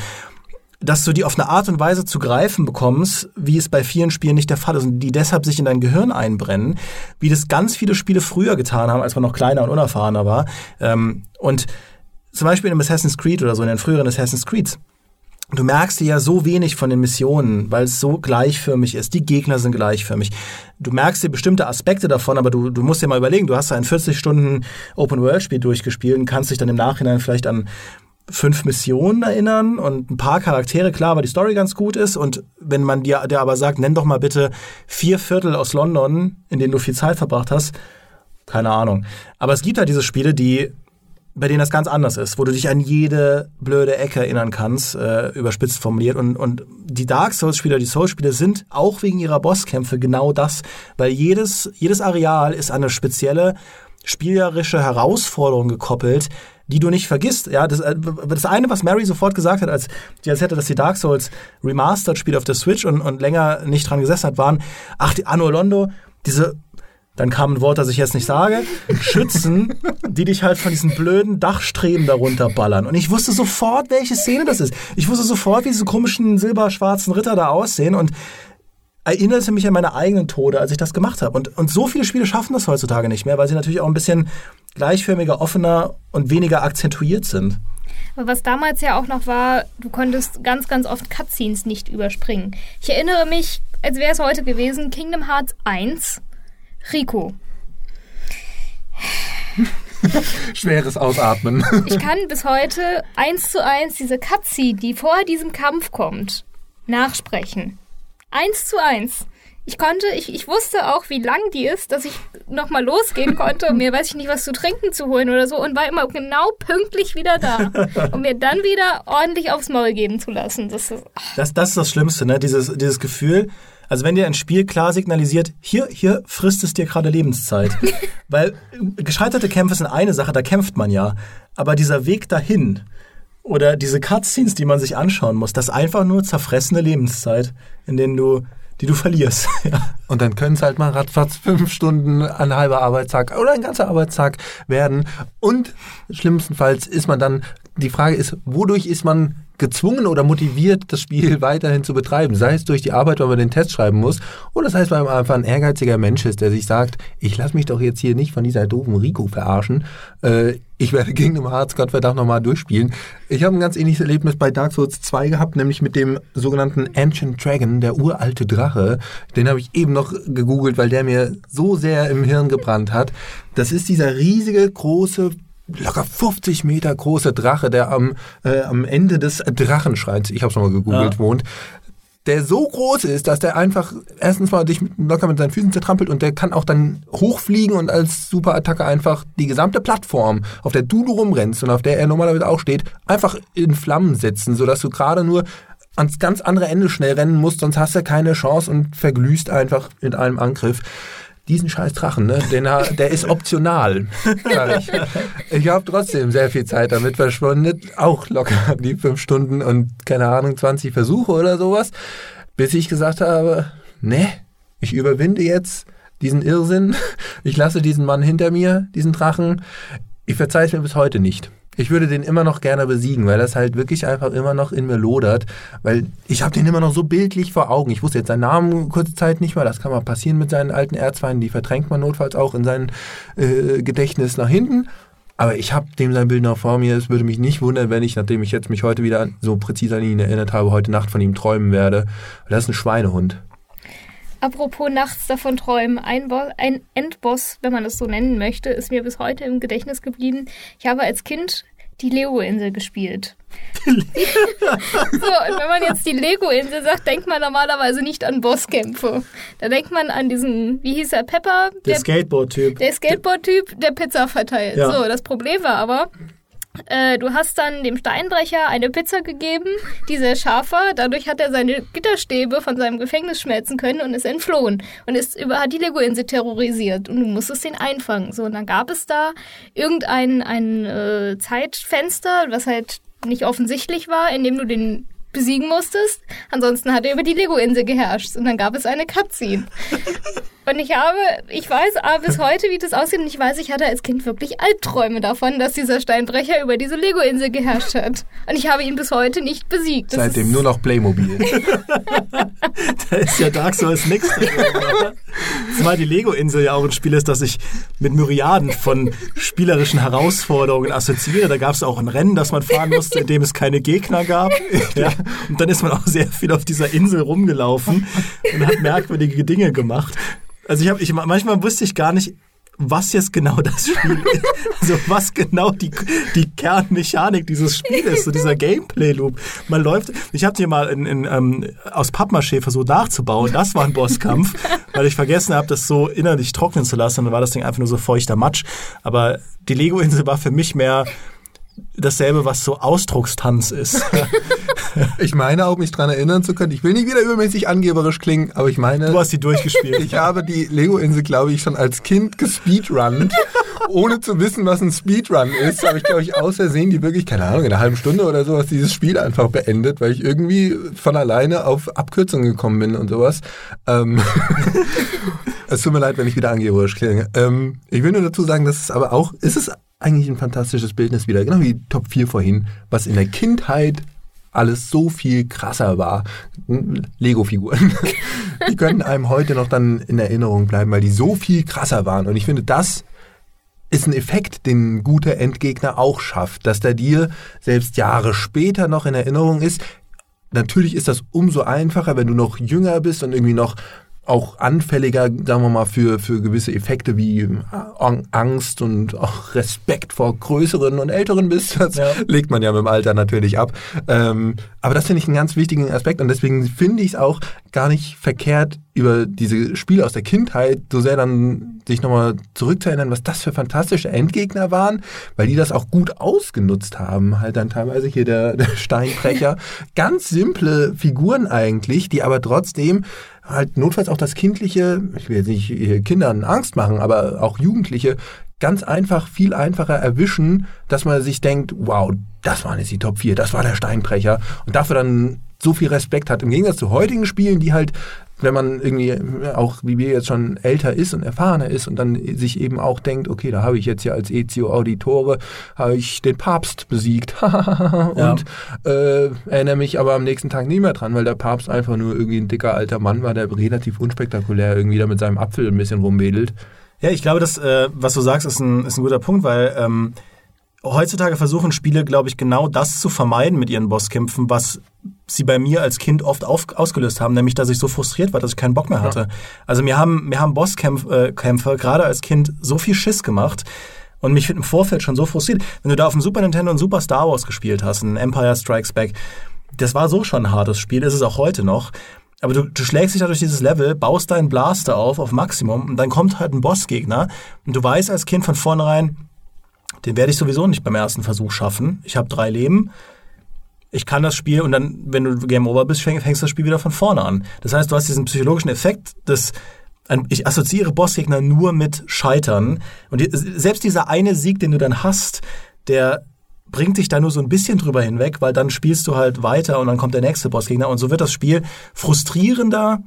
dass du die auf eine Art und Weise zu greifen bekommst, wie es bei vielen Spielen nicht der Fall ist und die deshalb sich in dein Gehirn einbrennen, wie das ganz viele Spiele früher getan haben, als man noch kleiner und unerfahrener war. Ähm, und zum Beispiel in Assassin's Creed oder so, in den früheren Assassin's Creeds, Du merkst dir ja so wenig von den Missionen, weil es so gleichförmig ist. Die Gegner sind gleichförmig. Du merkst dir bestimmte Aspekte davon, aber du, du musst dir mal überlegen, du hast ein 40 Stunden Open-World-Spiel durchgespielt und kannst dich dann im Nachhinein vielleicht an fünf Missionen erinnern und ein paar Charaktere, klar, weil die Story ganz gut ist. Und wenn man dir der aber sagt, nenn doch mal bitte vier Viertel aus London, in denen du viel Zeit verbracht hast, keine Ahnung. Aber es gibt halt diese Spiele, die bei denen das ganz anders ist, wo du dich an jede blöde Ecke erinnern kannst, äh, überspitzt formuliert. Und, und die Dark Souls-Spieler, die Souls-Spieler sind auch wegen ihrer Bosskämpfe genau das, weil jedes, jedes Areal ist an eine spezielle spielerische Herausforderung gekoppelt, die du nicht vergisst. Ja, das, äh, das eine, was Mary sofort gesagt hat, als als hätte, dass die Dark Souls Remastered spielt auf der Switch und, und länger nicht dran gesessen hat, waren, ach, die Anno Londo, diese dann kam ein Wort, das ich jetzt nicht sage, Schützen, die dich halt von diesen blöden Dachstreben darunter ballern. Und ich wusste sofort, welche Szene das ist. Ich wusste sofort, wie diese komischen silberschwarzen Ritter da aussehen und erinnerte mich an meine eigenen Tode, als ich das gemacht habe. Und, und so viele Spiele schaffen das heutzutage nicht mehr, weil sie natürlich auch ein bisschen gleichförmiger, offener und weniger akzentuiert sind. Aber was damals ja auch noch war, du konntest ganz, ganz oft Cutscenes nicht überspringen. Ich erinnere mich, als wäre es heute gewesen, Kingdom Hearts 1 Rico. Schweres Ausatmen. Ich kann bis heute eins zu eins diese Cutscene, die vor diesem Kampf kommt, nachsprechen. Eins zu eins. Ich konnte, ich, ich wusste auch, wie lang die ist, dass ich nochmal losgehen konnte, um mir, weiß ich nicht, was zu trinken zu holen oder so und war immer genau pünktlich wieder da, um mir dann wieder ordentlich aufs Maul geben zu lassen. Das ist, das, das ist das Schlimmste, ne? Dieses, dieses Gefühl, also wenn dir ein Spiel klar signalisiert, hier, hier frisst es dir gerade Lebenszeit. Weil gescheiterte Kämpfe sind eine Sache, da kämpft man ja. Aber dieser Weg dahin oder diese Cutscenes, die man sich anschauen muss, das ist einfach nur zerfressene Lebenszeit, in denen du die du verlierst. ja. Und dann können es halt mal ratzfatz fünf Stunden, ein halber Arbeitstag oder ein ganzer Arbeitstag werden. Und schlimmstenfalls ist man dann, die Frage ist, wodurch ist man gezwungen oder motiviert, das Spiel weiterhin zu betreiben. Sei es durch die Arbeit, weil man den Test schreiben muss, oder sei es, weil man einfach ein ehrgeiziger Mensch ist, der sich sagt, ich lasse mich doch jetzt hier nicht von dieser doofen Rico verarschen. Äh, ich werde Kingdom Hearts Gottverdammt nochmal durchspielen. Ich habe ein ganz ähnliches Erlebnis bei Dark Souls 2 gehabt, nämlich mit dem sogenannten Ancient Dragon, der uralte Drache. Den habe ich eben noch gegoogelt, weil der mir so sehr im Hirn gebrannt hat. Das ist dieser riesige, große, locker 50 Meter große Drache, der am, äh, am Ende des Drachenschreins, ich habe es nochmal gegoogelt, ja. wohnt der so groß ist, dass der einfach erstens mal dich locker mit seinen Füßen zertrampelt und der kann auch dann hochfliegen und als Superattacke einfach die gesamte Plattform, auf der du rumrennst und auf der er normalerweise auch steht, einfach in Flammen setzen, sodass du gerade nur ans ganz andere Ende schnell rennen musst, sonst hast du keine Chance und verglühst einfach in einem Angriff diesen scheiß Drachen, ne, den, der ist optional, ich. Ich habe trotzdem sehr viel Zeit damit verschwunden, auch locker die fünf Stunden und keine Ahnung, 20 Versuche oder sowas, bis ich gesagt habe, ne, ich überwinde jetzt diesen Irrsinn, ich lasse diesen Mann hinter mir, diesen Drachen, ich verzeihe es mir bis heute nicht. Ich würde den immer noch gerne besiegen, weil das halt wirklich einfach immer noch in mir lodert. Weil ich habe den immer noch so bildlich vor Augen. Ich wusste jetzt seinen Namen kurze Zeit nicht mehr. Das kann mal passieren mit seinen alten Erzfeinden. Die verdrängt man notfalls auch in sein äh, Gedächtnis nach hinten. Aber ich habe dem sein Bild noch vor mir. Es würde mich nicht wundern, wenn ich, nachdem ich jetzt mich heute wieder so präzise an ihn erinnert habe, heute Nacht von ihm träumen werde. Das ist ein Schweinehund. Apropos nachts davon träumen, ein, Bo ein Endboss, wenn man es so nennen möchte, ist mir bis heute im Gedächtnis geblieben. Ich habe als Kind die Lego-Insel gespielt. so, und wenn man jetzt die Lego-Insel sagt, denkt man normalerweise nicht an Bosskämpfe. Da denkt man an diesen, wie hieß er, Pepper? Der, Skateboard-Typ. Der Skateboard-Typ, der Pizza verteilt. Ja. So, das Problem war aber, äh, du hast dann dem Steinbrecher eine Pizza gegeben, die sehr scharf war. Dadurch hat er seine Gitterstäbe von seinem Gefängnis schmelzen können und ist entflohen. Und ist über, die Lego-Insel terrorisiert. Und du musstest ihn einfangen. So, und dann gab es da irgendein ein, äh, Zeitfenster, was halt nicht offensichtlich war, in dem du den besiegen musstest. Ansonsten hat er über die Lego-Insel geherrscht. Und dann gab es eine Cutscene. Und ich habe, ich weiß aber bis heute, wie das aussieht. Und ich weiß, ich hatte als Kind wirklich Albträume davon, dass dieser Steinbrecher über diese Lego-Insel geherrscht hat. Und ich habe ihn bis heute nicht besiegt. Das Seitdem nur noch Playmobil. da ist ja Dark Souls nichts. Zumal die Lego-Insel ja auch ein Spiel ist, das ich mit Myriaden von spielerischen Herausforderungen assoziiere. Da gab es auch ein Rennen, das man fahren musste, in dem es keine Gegner gab. Ja. Und dann ist man auch sehr viel auf dieser Insel rumgelaufen und hat merkwürdige Dinge gemacht. Also ich habe, ich, manchmal wusste ich gar nicht, was jetzt genau das Spiel ist. Also was genau die, die Kernmechanik dieses Spiels ist, so dieser Gameplay-Loop. Man läuft, ich habe hier mal in, in, ähm, aus Pappmaché versucht nachzubauen. Das war ein Bosskampf, weil ich vergessen habe, das so innerlich trocknen zu lassen. Dann war das Ding einfach nur so feuchter Matsch. Aber die Lego-Insel war für mich mehr dasselbe, was so Ausdruckstanz ist. Ich meine auch, mich daran erinnern zu können. Ich will nicht wieder übermäßig angeberisch klingen, aber ich meine. Du hast die durchgespielt. Ich habe die Lego-Insel, glaube ich, schon als Kind gespeedrunnt, ohne zu wissen, was ein Speedrun ist. Habe ich, glaube ich, aus Versehen die wirklich, keine Ahnung, in einer halben Stunde oder sowas dieses Spiel einfach beendet, weil ich irgendwie von alleine auf Abkürzungen gekommen bin und sowas. Ähm es tut mir leid, wenn ich wieder angeberisch klinge. Ähm, ich will nur dazu sagen, dass es aber auch, ist es eigentlich ein fantastisches Bildnis wieder, genau wie Top 4 vorhin, was in der Kindheit alles so viel krasser war. Lego-Figuren. Die können einem heute noch dann in Erinnerung bleiben, weil die so viel krasser waren. Und ich finde, das ist ein Effekt, den ein guter Endgegner auch schafft, dass der dir selbst Jahre später noch in Erinnerung ist. Natürlich ist das umso einfacher, wenn du noch jünger bist und irgendwie noch auch anfälliger, sagen wir mal, für, für gewisse Effekte wie äh, Angst und auch Respekt vor Größeren und Älteren bist. Das ja. legt man ja mit dem Alter natürlich ab. Ähm, aber das finde ich einen ganz wichtigen Aspekt und deswegen finde ich es auch gar nicht verkehrt, über diese Spiele aus der Kindheit so sehr dann sich nochmal zurückzuerinnern, was das für fantastische Endgegner waren, weil die das auch gut ausgenutzt haben. Halt dann teilweise hier der, der Steinbrecher. Ganz simple Figuren eigentlich, die aber trotzdem halt notfalls auch das Kindliche, ich will jetzt nicht Kindern Angst machen, aber auch Jugendliche ganz einfach, viel einfacher erwischen, dass man sich denkt, wow, das waren jetzt die Top 4, das war der Steinbrecher und dafür dann so viel Respekt hat. Im Gegensatz zu heutigen Spielen, die halt wenn man irgendwie auch wie wir jetzt schon älter ist und erfahrener ist und dann sich eben auch denkt, okay, da habe ich jetzt ja als Ezio Auditore habe ich den Papst besiegt und ja. äh, erinnere mich aber am nächsten Tag nie mehr dran, weil der Papst einfach nur irgendwie ein dicker alter Mann war, der relativ unspektakulär irgendwie da mit seinem Apfel ein bisschen rumwedelt. Ja, ich glaube, das, äh, was du sagst, ist ein, ist ein guter Punkt, weil ähm, heutzutage versuchen Spiele, glaube ich, genau das zu vermeiden mit ihren Bosskämpfen, was sie bei mir als Kind oft auf, ausgelöst haben, nämlich dass ich so frustriert war, dass ich keinen Bock mehr hatte. Ja. Also mir haben, mir haben Bosskämpfe äh, gerade als Kind so viel Schiss gemacht und mich im Vorfeld schon so frustriert. Wenn du da auf dem Super Nintendo ein Super Star Wars gespielt hast, ein Empire Strikes Back, das war so schon ein hartes Spiel, ist es auch heute noch. Aber du, du schlägst dich da durch dieses Level, baust deinen Blaster auf auf Maximum und dann kommt halt ein Bossgegner und du weißt als Kind von vornherein, den werde ich sowieso nicht beim ersten Versuch schaffen. Ich habe drei Leben ich kann das Spiel und dann, wenn du Game Over bist, fängst du das Spiel wieder von vorne an. Das heißt, du hast diesen psychologischen Effekt, dass ich assoziiere Bossgegner nur mit Scheitern. Und selbst dieser eine Sieg, den du dann hast, der bringt dich da nur so ein bisschen drüber hinweg, weil dann spielst du halt weiter und dann kommt der nächste Bossgegner und so wird das Spiel frustrierender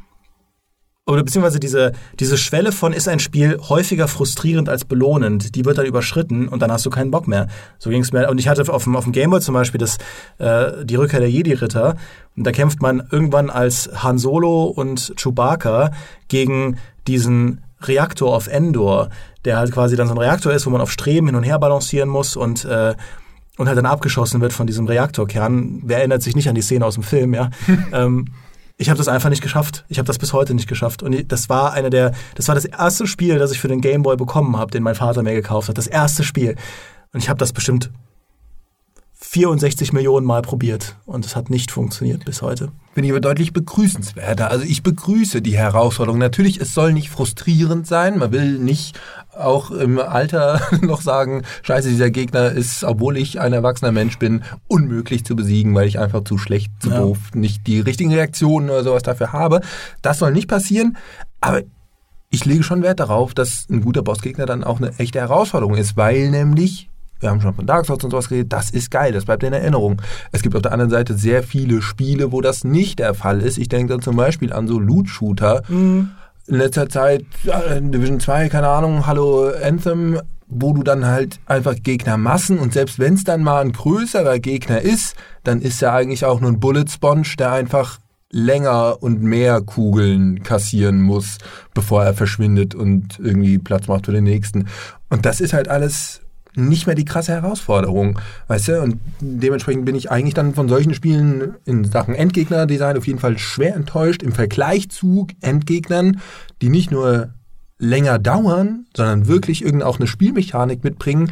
oder beziehungsweise diese, diese Schwelle von ist ein Spiel häufiger frustrierend als belohnend, die wird dann überschritten und dann hast du keinen Bock mehr. So ging es mir. Und ich hatte auf dem, auf dem Gameboy zum Beispiel das, äh, die Rückkehr der Jedi-Ritter und da kämpft man irgendwann als Han Solo und Chewbacca gegen diesen Reaktor auf Endor, der halt quasi dann so ein Reaktor ist, wo man auf Streben hin und her balancieren muss und äh, und halt dann abgeschossen wird von diesem Reaktorkern. Wer erinnert sich nicht an die Szene aus dem Film, ja? ähm, ich habe das einfach nicht geschafft. Ich habe das bis heute nicht geschafft. Und das war eine der, das war das erste Spiel, das ich für den Game Boy bekommen habe, den mein Vater mir gekauft hat. Das erste Spiel. Und ich habe das bestimmt 64 Millionen Mal probiert und es hat nicht funktioniert bis heute. Bin ich aber deutlich begrüßenswerter. Also ich begrüße die Herausforderung. Natürlich, es soll nicht frustrierend sein. Man will nicht auch im Alter noch sagen, scheiße, dieser Gegner ist, obwohl ich ein erwachsener Mensch bin, unmöglich zu besiegen, weil ich einfach zu schlecht, zu ja. doof, nicht die richtigen Reaktionen oder sowas dafür habe. Das soll nicht passieren. Aber ich lege schon Wert darauf, dass ein guter Bossgegner dann auch eine echte Herausforderung ist, weil nämlich wir haben schon von Dark Souls und sowas geredet, das ist geil, das bleibt in Erinnerung. Es gibt auf der anderen Seite sehr viele Spiele, wo das nicht der Fall ist. Ich denke dann zum Beispiel an so Loot-Shooter. Mhm. In letzter Zeit, Division 2, keine Ahnung, Hallo Anthem, wo du dann halt einfach Gegnermassen und selbst wenn es dann mal ein größerer Gegner ist, dann ist er eigentlich auch nur ein Bullet Sponge, der einfach länger und mehr Kugeln kassieren muss, bevor er verschwindet und irgendwie Platz macht für den nächsten. Und das ist halt alles nicht mehr die krasse Herausforderung, weißt du? Und dementsprechend bin ich eigentlich dann von solchen Spielen in Sachen Endgegner-Design auf jeden Fall schwer enttäuscht im Vergleich zu Endgegnern, die nicht nur länger dauern, sondern wirklich irgendeine auch eine Spielmechanik mitbringen,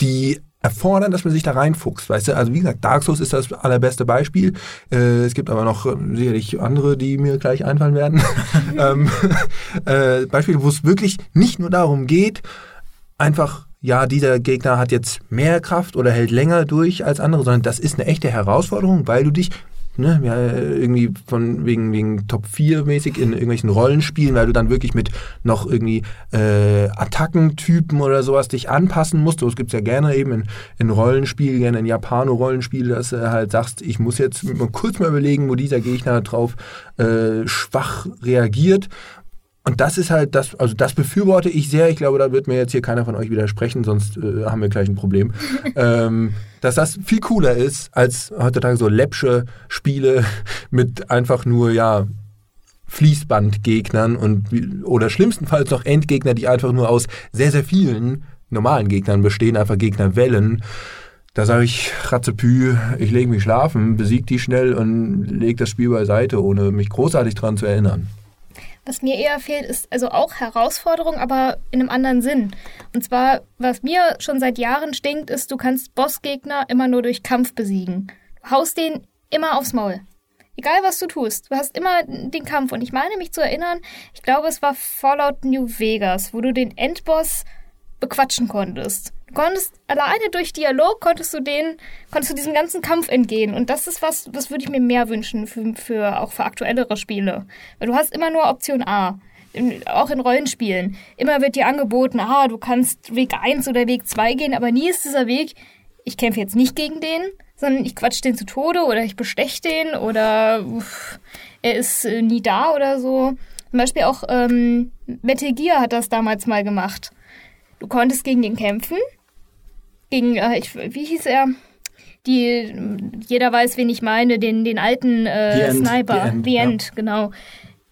die erfordern, dass man sich da reinfuchst, weißt du? Also wie gesagt, Dark Souls ist das allerbeste Beispiel. Äh, es gibt aber noch sicherlich andere, die mir gleich einfallen werden. ähm, äh, Beispiele, wo es wirklich nicht nur darum geht, einfach ja, dieser Gegner hat jetzt mehr Kraft oder hält länger durch als andere, sondern das ist eine echte Herausforderung, weil du dich ne, ja, irgendwie von wegen, wegen Top 4 mäßig in irgendwelchen Rollenspielen, weil du dann wirklich mit noch irgendwie äh, Attackentypen oder sowas dich anpassen musst. Das gibt es ja gerne eben in, in Rollenspielen, gerne in Japano-Rollenspielen, dass du halt sagst, ich muss jetzt mal kurz mal überlegen, wo dieser Gegner drauf äh, schwach reagiert und das ist halt das, also das befürworte ich sehr. Ich glaube, da wird mir jetzt hier keiner von euch widersprechen, sonst äh, haben wir gleich ein Problem. ähm, dass das viel cooler ist als heutzutage so läppsche Spiele mit einfach nur, ja, Fließbandgegnern und oder schlimmstenfalls noch Endgegner, die einfach nur aus sehr, sehr vielen normalen Gegnern bestehen, einfach Gegnerwellen. Da sage ich, Ratzepü, ich lege mich schlafen, besieg die schnell und leg das Spiel beiseite, ohne mich großartig daran zu erinnern. Was mir eher fehlt, ist also auch Herausforderung, aber in einem anderen Sinn. Und zwar, was mir schon seit Jahren stinkt, ist, du kannst Bossgegner immer nur durch Kampf besiegen. Du haust den immer aufs Maul. Egal was du tust, du hast immer den Kampf. Und ich meine mich zu erinnern, ich glaube, es war Fallout New Vegas, wo du den Endboss bequatschen konntest. Du konntest alleine durch Dialog konntest du den, konntest du diesem ganzen Kampf entgehen. Und das ist was, das würde ich mir mehr wünschen für, für auch für aktuellere Spiele. Weil du hast immer nur Option A. In, auch in Rollenspielen. Immer wird dir angeboten, ah, du kannst Weg 1 oder Weg 2 gehen, aber nie ist dieser Weg, ich kämpfe jetzt nicht gegen den, sondern ich quatsch den zu Tode oder ich bestech den oder uff, er ist äh, nie da oder so. Zum Beispiel auch ähm, Metal Gear hat das damals mal gemacht. Du konntest gegen ihn kämpfen gegen, äh, ich, wie hieß er? Die, jeder weiß, wen ich meine, den, den alten äh, Sniper. The End, The End ja. genau.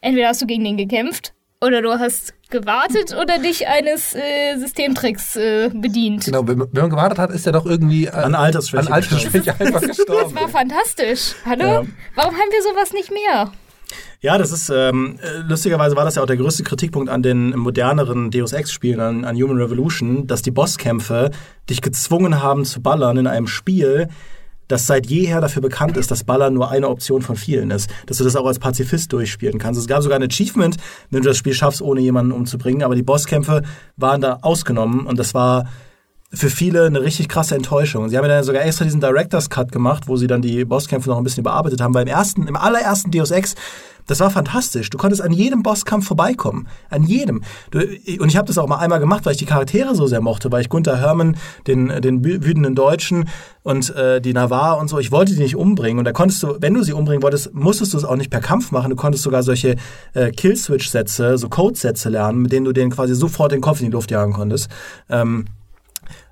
Entweder hast du gegen den gekämpft oder du hast gewartet oder dich eines äh, Systemtricks äh, bedient. Genau, wenn, wenn, man gewartet hat, ist er doch irgendwie äh, an Altersschwäche, an Altersschwäche einfach gestorben. Das war fantastisch. Hallo? Ja. Warum haben wir sowas nicht mehr? Ja, das ist, ähm, lustigerweise war das ja auch der größte Kritikpunkt an den moderneren Deus Ex-Spielen, an, an Human Revolution, dass die Bosskämpfe dich gezwungen haben zu ballern in einem Spiel, das seit jeher dafür bekannt ist, dass Ballern nur eine Option von vielen ist. Dass du das auch als Pazifist durchspielen kannst. Es gab sogar ein Achievement, wenn du das Spiel schaffst, ohne jemanden umzubringen, aber die Bosskämpfe waren da ausgenommen und das war für viele eine richtig krasse Enttäuschung. Sie haben ja dann sogar extra diesen Director's Cut gemacht, wo sie dann die Bosskämpfe noch ein bisschen überarbeitet haben. Weil im ersten, im allerersten Deus Ex, das war fantastisch. Du konntest an jedem Bosskampf vorbeikommen. An jedem. Du, und ich habe das auch mal einmal gemacht, weil ich die Charaktere so sehr mochte, weil ich Gunther Hermann, den, den wütenden Deutschen und äh, die Navarre und so, ich wollte die nicht umbringen. Und da konntest du, wenn du sie umbringen wolltest, musstest du es auch nicht per Kampf machen. Du konntest sogar solche äh, Kill-Switch-Sätze, so Code-Sätze lernen, mit denen du denen quasi sofort den Kopf in die Luft jagen konntest. Ähm,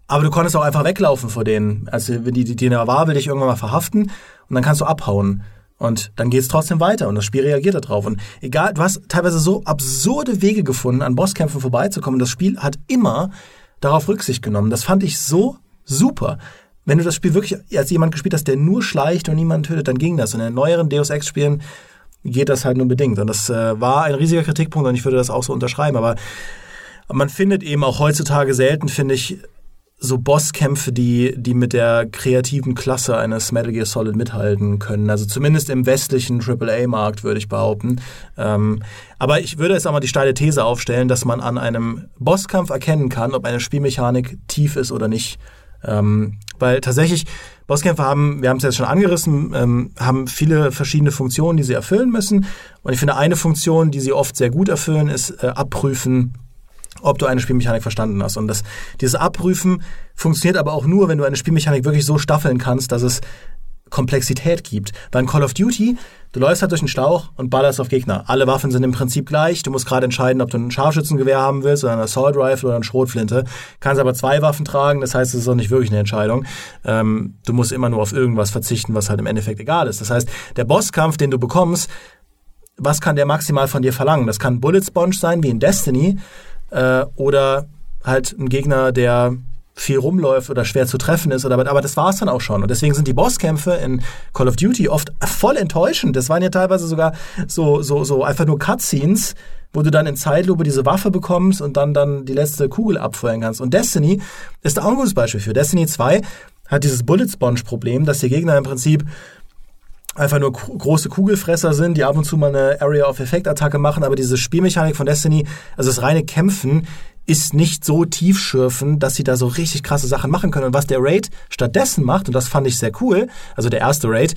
aber du konntest auch einfach weglaufen vor denen. Also wenn die, die, die war, will dich irgendwann mal verhaften und dann kannst du abhauen. Und dann geht's trotzdem weiter und das Spiel reagiert darauf. Und egal, du hast teilweise so absurde Wege gefunden, an Bosskämpfen vorbeizukommen. Das Spiel hat immer darauf Rücksicht genommen. Das fand ich so super. Wenn du das Spiel wirklich als jemand gespielt hast, der nur schleicht und niemanden tötet, dann ging das. Und in den neueren Deus Ex-Spielen geht das halt nur bedingt. Und das äh, war ein riesiger Kritikpunkt und ich würde das auch so unterschreiben. Aber man findet eben auch heutzutage selten, finde ich, so Bosskämpfe, die, die mit der kreativen Klasse eines Metal Gear Solid mithalten können. Also zumindest im westlichen AAA-Markt, würde ich behaupten. Ähm, aber ich würde jetzt auch mal die steile These aufstellen, dass man an einem Bosskampf erkennen kann, ob eine Spielmechanik tief ist oder nicht. Ähm, weil tatsächlich Bosskämpfe haben, wir haben es jetzt schon angerissen, ähm, haben viele verschiedene Funktionen, die sie erfüllen müssen. Und ich finde, eine Funktion, die sie oft sehr gut erfüllen, ist äh, abprüfen, ob du eine Spielmechanik verstanden hast. Und das, dieses Abprüfen funktioniert aber auch nur, wenn du eine Spielmechanik wirklich so staffeln kannst, dass es Komplexität gibt. Beim Call of Duty, du läufst halt durch den Schlauch und ballerst auf Gegner. Alle Waffen sind im Prinzip gleich. Du musst gerade entscheiden, ob du ein Scharfschützengewehr haben willst oder ein Assault Rifle oder eine Schrotflinte. Kannst aber zwei Waffen tragen, das heißt, es ist auch nicht wirklich eine Entscheidung. Ähm, du musst immer nur auf irgendwas verzichten, was halt im Endeffekt egal ist. Das heißt, der Bosskampf, den du bekommst, was kann der maximal von dir verlangen? Das kann Bullet Sponge sein, wie in Destiny, äh, oder halt ein Gegner, der viel rumläuft oder schwer zu treffen ist oder aber das war es dann auch schon und deswegen sind die Bosskämpfe in Call of Duty oft voll enttäuschend. Das waren ja teilweise sogar so so so einfach nur Cutscenes, wo du dann in Zeitlupe diese Waffe bekommst und dann, dann die letzte Kugel abfeuern kannst. Und Destiny ist da auch ein gutes Beispiel für. Destiny 2 hat dieses Bullet Sponge Problem, dass die Gegner im Prinzip einfach nur große Kugelfresser sind, die ab und zu mal eine Area of Effect Attacke machen, aber diese Spielmechanik von Destiny, also das reine Kämpfen, ist nicht so tiefschürfend, dass sie da so richtig krasse Sachen machen können. Und was der Raid stattdessen macht, und das fand ich sehr cool, also der erste Raid,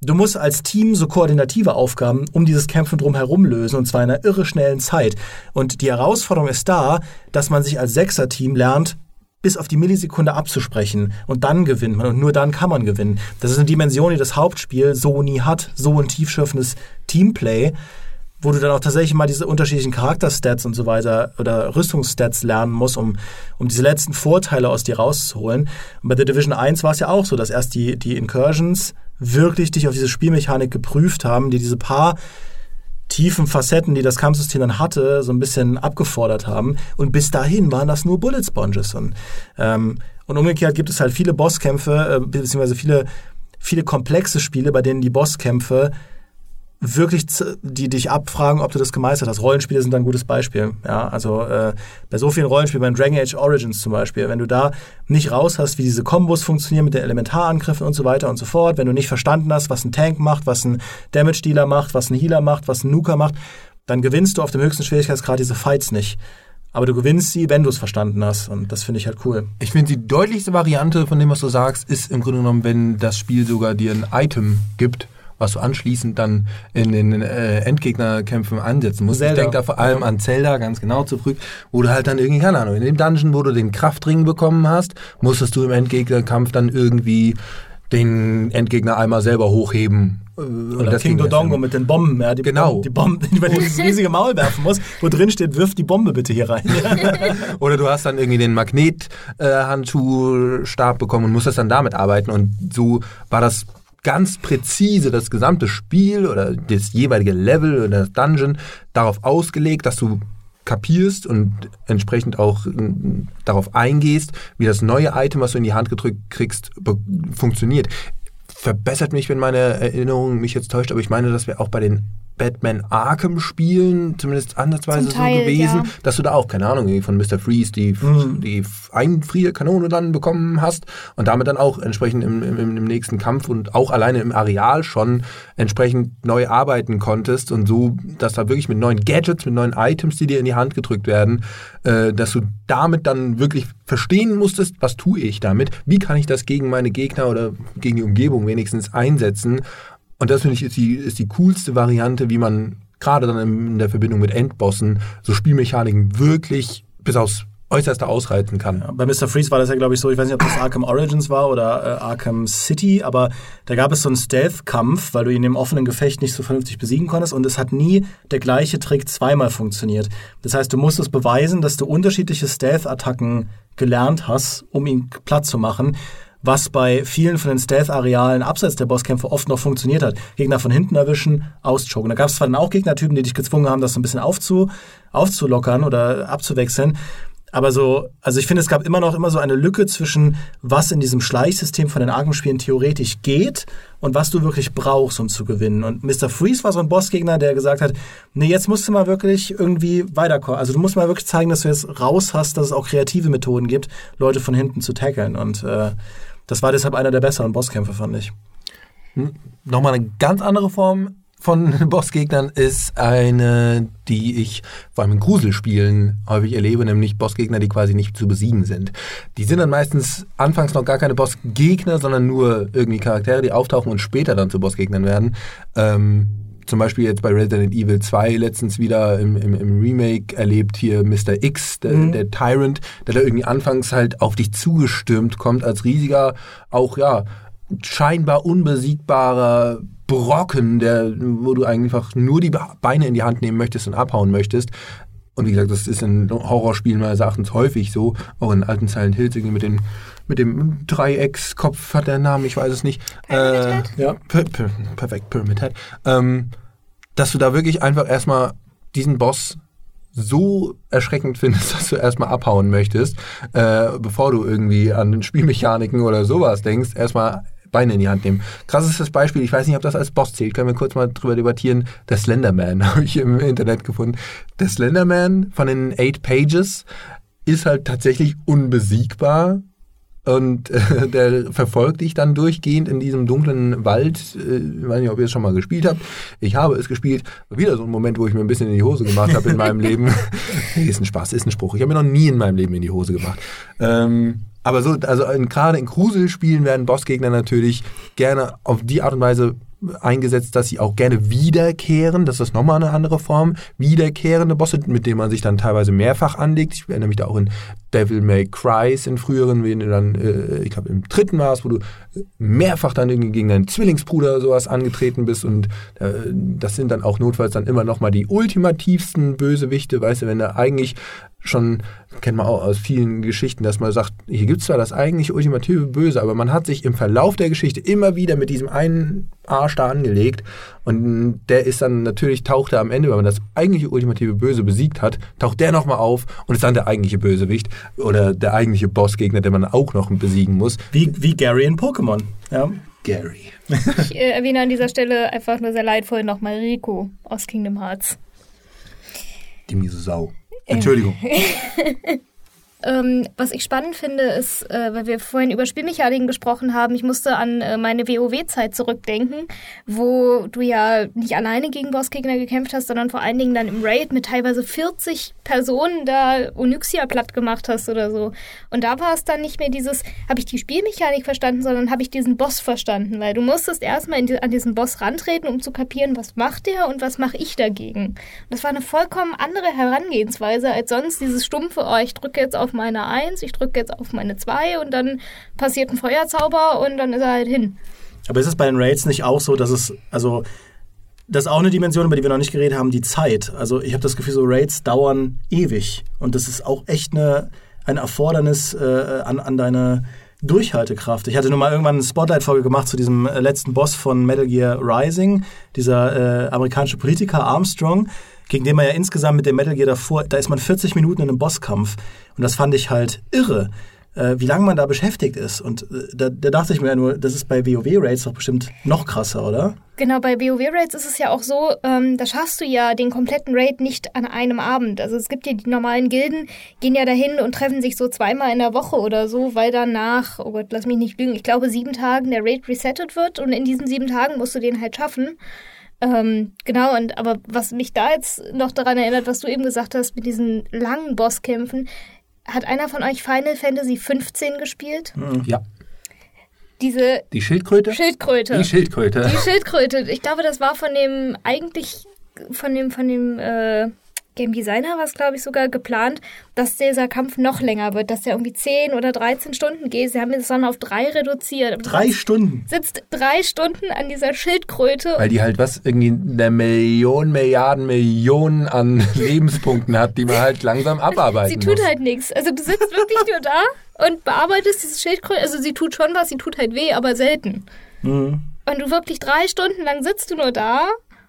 du musst als Team so koordinative Aufgaben um dieses Kämpfen drumherum lösen, und zwar in einer irre schnellen Zeit. Und die Herausforderung ist da, dass man sich als Sechser-Team lernt, bis auf die Millisekunde abzusprechen und dann gewinnt man und nur dann kann man gewinnen. Das ist eine Dimension, die das Hauptspiel so nie hat, so ein tiefschürfendes Teamplay, wo du dann auch tatsächlich mal diese unterschiedlichen Charakterstats und so weiter oder Rüstungsstats lernen musst, um, um diese letzten Vorteile aus dir rauszuholen. Und bei The Division 1 war es ja auch so, dass erst die, die Incursions wirklich dich auf diese Spielmechanik geprüft haben, die diese paar tiefen Facetten, die das Kampfsystem dann hatte, so ein bisschen abgefordert haben. Und bis dahin waren das nur Bullet Sponges. Und, ähm, und umgekehrt gibt es halt viele Bosskämpfe, äh, beziehungsweise viele, viele komplexe Spiele, bei denen die Bosskämpfe wirklich die dich abfragen, ob du das gemeistert hast. Rollenspiele sind ein gutes Beispiel. Ja, also äh, bei so vielen Rollenspielen, beim Dragon Age Origins zum Beispiel, wenn du da nicht raus hast, wie diese Kombos funktionieren mit den Elementarangriffen und so weiter und so fort, wenn du nicht verstanden hast, was ein Tank macht, was ein Damage Dealer macht, was ein Healer macht, was ein Nuker macht, dann gewinnst du auf dem höchsten Schwierigkeitsgrad diese Fights nicht. Aber du gewinnst sie, wenn du es verstanden hast. Und das finde ich halt cool. Ich finde, die deutlichste Variante von dem, was du sagst, ist im Grunde genommen, wenn das Spiel sogar dir ein Item gibt, was du anschließend dann in den äh, Endgegnerkämpfen ansetzen musst. Zelda. Ich denke da vor allem an Zelda ganz genau zurück, wo du halt dann irgendwie, keine Ahnung, in dem Dungeon, wo du den Kraftring bekommen hast, musstest du im Endgegnerkampf dann irgendwie den Endgegner einmal selber hochheben. Oder King Dodongo mit den Bomben, ja, die genau. Bomben, die Bomben, über dieses riesige Maul werfen muss, wo drin steht, wirf die Bombe bitte hier rein. Oder du hast dann irgendwie den Magnethandschuhstab äh, bekommen und musst das dann damit arbeiten und so war das ganz präzise das gesamte Spiel oder das jeweilige Level oder das Dungeon darauf ausgelegt, dass du kapierst und entsprechend auch äh, darauf eingehst, wie das neue Item, was du in die Hand gedrückt kriegst, funktioniert. Verbessert mich, wenn meine Erinnerung mich jetzt täuscht, aber ich meine, dass wir auch bei den Batman Arkham Spielen zumindest ansatzweise Teil, so gewesen, ja. dass du da auch, keine Ahnung, von Mr. Freeze die, mhm. die Einfrierkanone dann bekommen hast und damit dann auch entsprechend im, im, im, nächsten Kampf und auch alleine im Areal schon entsprechend neu arbeiten konntest und so, dass da wirklich mit neuen Gadgets, mit neuen Items, die dir in die Hand gedrückt werden, äh, dass du damit dann wirklich verstehen musstest, was tue ich damit, wie kann ich das gegen meine Gegner oder gegen die Umgebung wenigstens einsetzen und das finde ich ist die, ist die coolste Variante, wie man gerade dann in der Verbindung mit Endbossen so Spielmechaniken wirklich bis aufs Äußerste ausreizen kann. Ja, bei Mr. Freeze war das ja, glaube ich, so, ich weiß nicht, ob das Arkham Origins war oder äh, Arkham City, aber da gab es so einen Stealth-Kampf, weil du ihn im offenen Gefecht nicht so vernünftig besiegen konntest und es hat nie der gleiche Trick zweimal funktioniert. Das heißt, du musstest beweisen, dass du unterschiedliche Stealth-Attacken gelernt hast, um ihn platt zu machen was bei vielen von den Stealth-Arealen abseits der Bosskämpfe oft noch funktioniert hat. Gegner von hinten erwischen, auschoken. Da gab es zwar dann auch Gegnertypen, die dich gezwungen haben, das so ein bisschen aufzu, aufzulockern oder abzuwechseln. Aber so, also ich finde, es gab immer noch immer so eine Lücke zwischen, was in diesem Schleichsystem von den Arkham-Spielen theoretisch geht und was du wirklich brauchst, um zu gewinnen. Und Mr. Freeze war so ein Bossgegner, der gesagt hat, nee, jetzt musst du mal wirklich irgendwie weiterkommen. Also du musst mal wirklich zeigen, dass du jetzt raus hast, dass es auch kreative Methoden gibt, Leute von hinten zu tackeln. Und äh, das war deshalb einer der besseren Bosskämpfe, fand ich. Hm, nochmal eine ganz andere Form von Bossgegnern ist eine, die ich vor allem in Gruselspielen häufig erlebe, nämlich Bossgegner, die quasi nicht zu besiegen sind. Die sind dann meistens anfangs noch gar keine Bossgegner, sondern nur irgendwie Charaktere, die auftauchen und später dann zu Bossgegnern werden. Ähm, zum Beispiel jetzt bei Resident Evil 2 letztens wieder im, im, im Remake erlebt hier Mr. X, der, mhm. der Tyrant, der da irgendwie anfangs halt auf dich zugestürmt kommt als riesiger, auch ja, scheinbar unbesiegbarer Brocken, der, wo du einfach nur die Beine in die Hand nehmen möchtest und abhauen möchtest. Und wie gesagt, das ist in Horrorspielen meines Erachtens häufig so, auch in alten Silent Hills mit dem mit dem Dreieckskopf hat der Namen, ich weiß es nicht. Pyramid äh, ja. Per, per, perfekt, Pyramid Head. Ähm, dass du da wirklich einfach erstmal diesen Boss so erschreckend findest, dass du erstmal abhauen möchtest, äh, bevor du irgendwie an den Spielmechaniken oder sowas denkst, erstmal Beine in die Hand nehmen. Krassestes Beispiel, ich weiß nicht, ob das als Boss zählt, können wir kurz mal drüber debattieren. Der Slenderman habe ich im Internet gefunden. Der Slenderman von den Eight Pages ist halt tatsächlich unbesiegbar und äh, der verfolgt dich dann durchgehend in diesem dunklen Wald. Äh, ich weiß nicht, ob ihr es schon mal gespielt habt. Ich habe es gespielt. Wieder so ein Moment, wo ich mir ein bisschen in die Hose gemacht habe in meinem Leben. ist ein Spaß, ist ein Spruch. Ich habe mir noch nie in meinem Leben in die Hose gemacht. Ähm, aber so, also gerade in Kruselspielen werden Bossgegner natürlich gerne auf die Art und Weise eingesetzt, dass sie auch gerne wiederkehren. Das ist nochmal eine andere Form. Wiederkehrende Bosse, mit denen man sich dann teilweise mehrfach anlegt. Ich erinnere mich da auch in Devil May Cry in früheren, wenn du dann, äh, ich glaube im dritten warst, wo du mehrfach dann irgendwie gegen deinen Zwillingsbruder sowas angetreten bist und äh, das sind dann auch notfalls dann immer nochmal die ultimativsten Bösewichte, weißt du, wenn da eigentlich schon, kennt man auch aus vielen Geschichten, dass man sagt, hier gibt es zwar das eigentlich ultimative Böse, aber man hat sich im Verlauf der Geschichte immer wieder mit diesem einen Arsch da angelegt und der ist dann natürlich, taucht er am Ende, wenn man das eigentliche ultimative Böse besiegt hat, taucht der nochmal auf und ist dann der eigentliche Bösewicht oder der eigentliche Bossgegner, den man auch noch besiegen muss. Wie, wie Gary in Pokémon. Ja. Gary. Ich äh, erwähne an dieser Stelle einfach nur sehr leidvoll nochmal Rico aus Kingdom Hearts. Die miese Sau. Entschuldigung. Ähm, was ich spannend finde, ist, äh, weil wir vorhin über Spielmechaniken gesprochen haben, ich musste an äh, meine WoW-Zeit zurückdenken, wo du ja nicht alleine gegen Bossgegner gekämpft hast, sondern vor allen Dingen dann im Raid mit teilweise 40 Personen da Onyxia platt gemacht hast oder so. Und da war es dann nicht mehr dieses, habe ich die Spielmechanik verstanden, sondern habe ich diesen Boss verstanden, weil du musstest erstmal die, an diesen Boss rantreten, um zu kapieren, was macht der und was mache ich dagegen. Und das war eine vollkommen andere Herangehensweise als sonst dieses stumpfe, oh, ich drücke jetzt auf meine 1, ich drücke jetzt auf meine 2 und dann passiert ein Feuerzauber und dann ist er halt hin. Aber ist es bei den Raids nicht auch so, dass es, also, das ist auch eine Dimension, über die wir noch nicht geredet haben, die Zeit. Also ich habe das Gefühl, so Raids dauern ewig. Und das ist auch echt eine, ein Erfordernis äh, an, an deine Durchhaltekraft. Ich hatte nur mal irgendwann eine Spotlight-Folge gemacht zu diesem äh, letzten Boss von Metal Gear Rising, dieser äh, amerikanische Politiker Armstrong, gegen den man ja insgesamt mit dem Metal Gear davor, da ist man 40 Minuten in einem Bosskampf. Und das fand ich halt irre, äh, wie lange man da beschäftigt ist. Und äh, da, da dachte ich mir ja nur, das ist bei WoW-Raids doch bestimmt noch krasser, oder? Genau, bei WoW-Raids ist es ja auch so, ähm, da schaffst du ja den kompletten Raid nicht an einem Abend. Also es gibt ja die normalen Gilden, gehen ja dahin und treffen sich so zweimal in der Woche oder so, weil dann nach, oh Gott, lass mich nicht lügen, ich glaube sieben Tagen der Raid resettet wird und in diesen sieben Tagen musst du den halt schaffen. Ähm, genau, und aber was mich da jetzt noch daran erinnert, was du eben gesagt hast, mit diesen langen Bosskämpfen, hat einer von euch Final Fantasy 15 gespielt? Ja. Diese Die Schildkröte? Schildkröte. Die Schildkröte. Die Schildkröte. Ich glaube, das war von dem eigentlich von dem von dem äh, Game Designer war es, glaube ich, sogar geplant, dass dieser Kampf noch länger wird, dass der irgendwie 10 oder 13 Stunden geht. Sie haben das dann auf drei reduziert. Und Drei Stunden. sitzt drei Stunden an dieser Schildkröte. Weil die halt was irgendwie eine Million, Milliarden, Millionen an Lebenspunkten hat, die man halt langsam abarbeiten sie tut muss. halt nichts. Also du sitzt wirklich nur da und bearbeitest diese Schildkröte. Also sie tut schon was, sie tut halt weh, aber selten. Mhm. Und du wirklich drei Stunden lang sitzt du nur da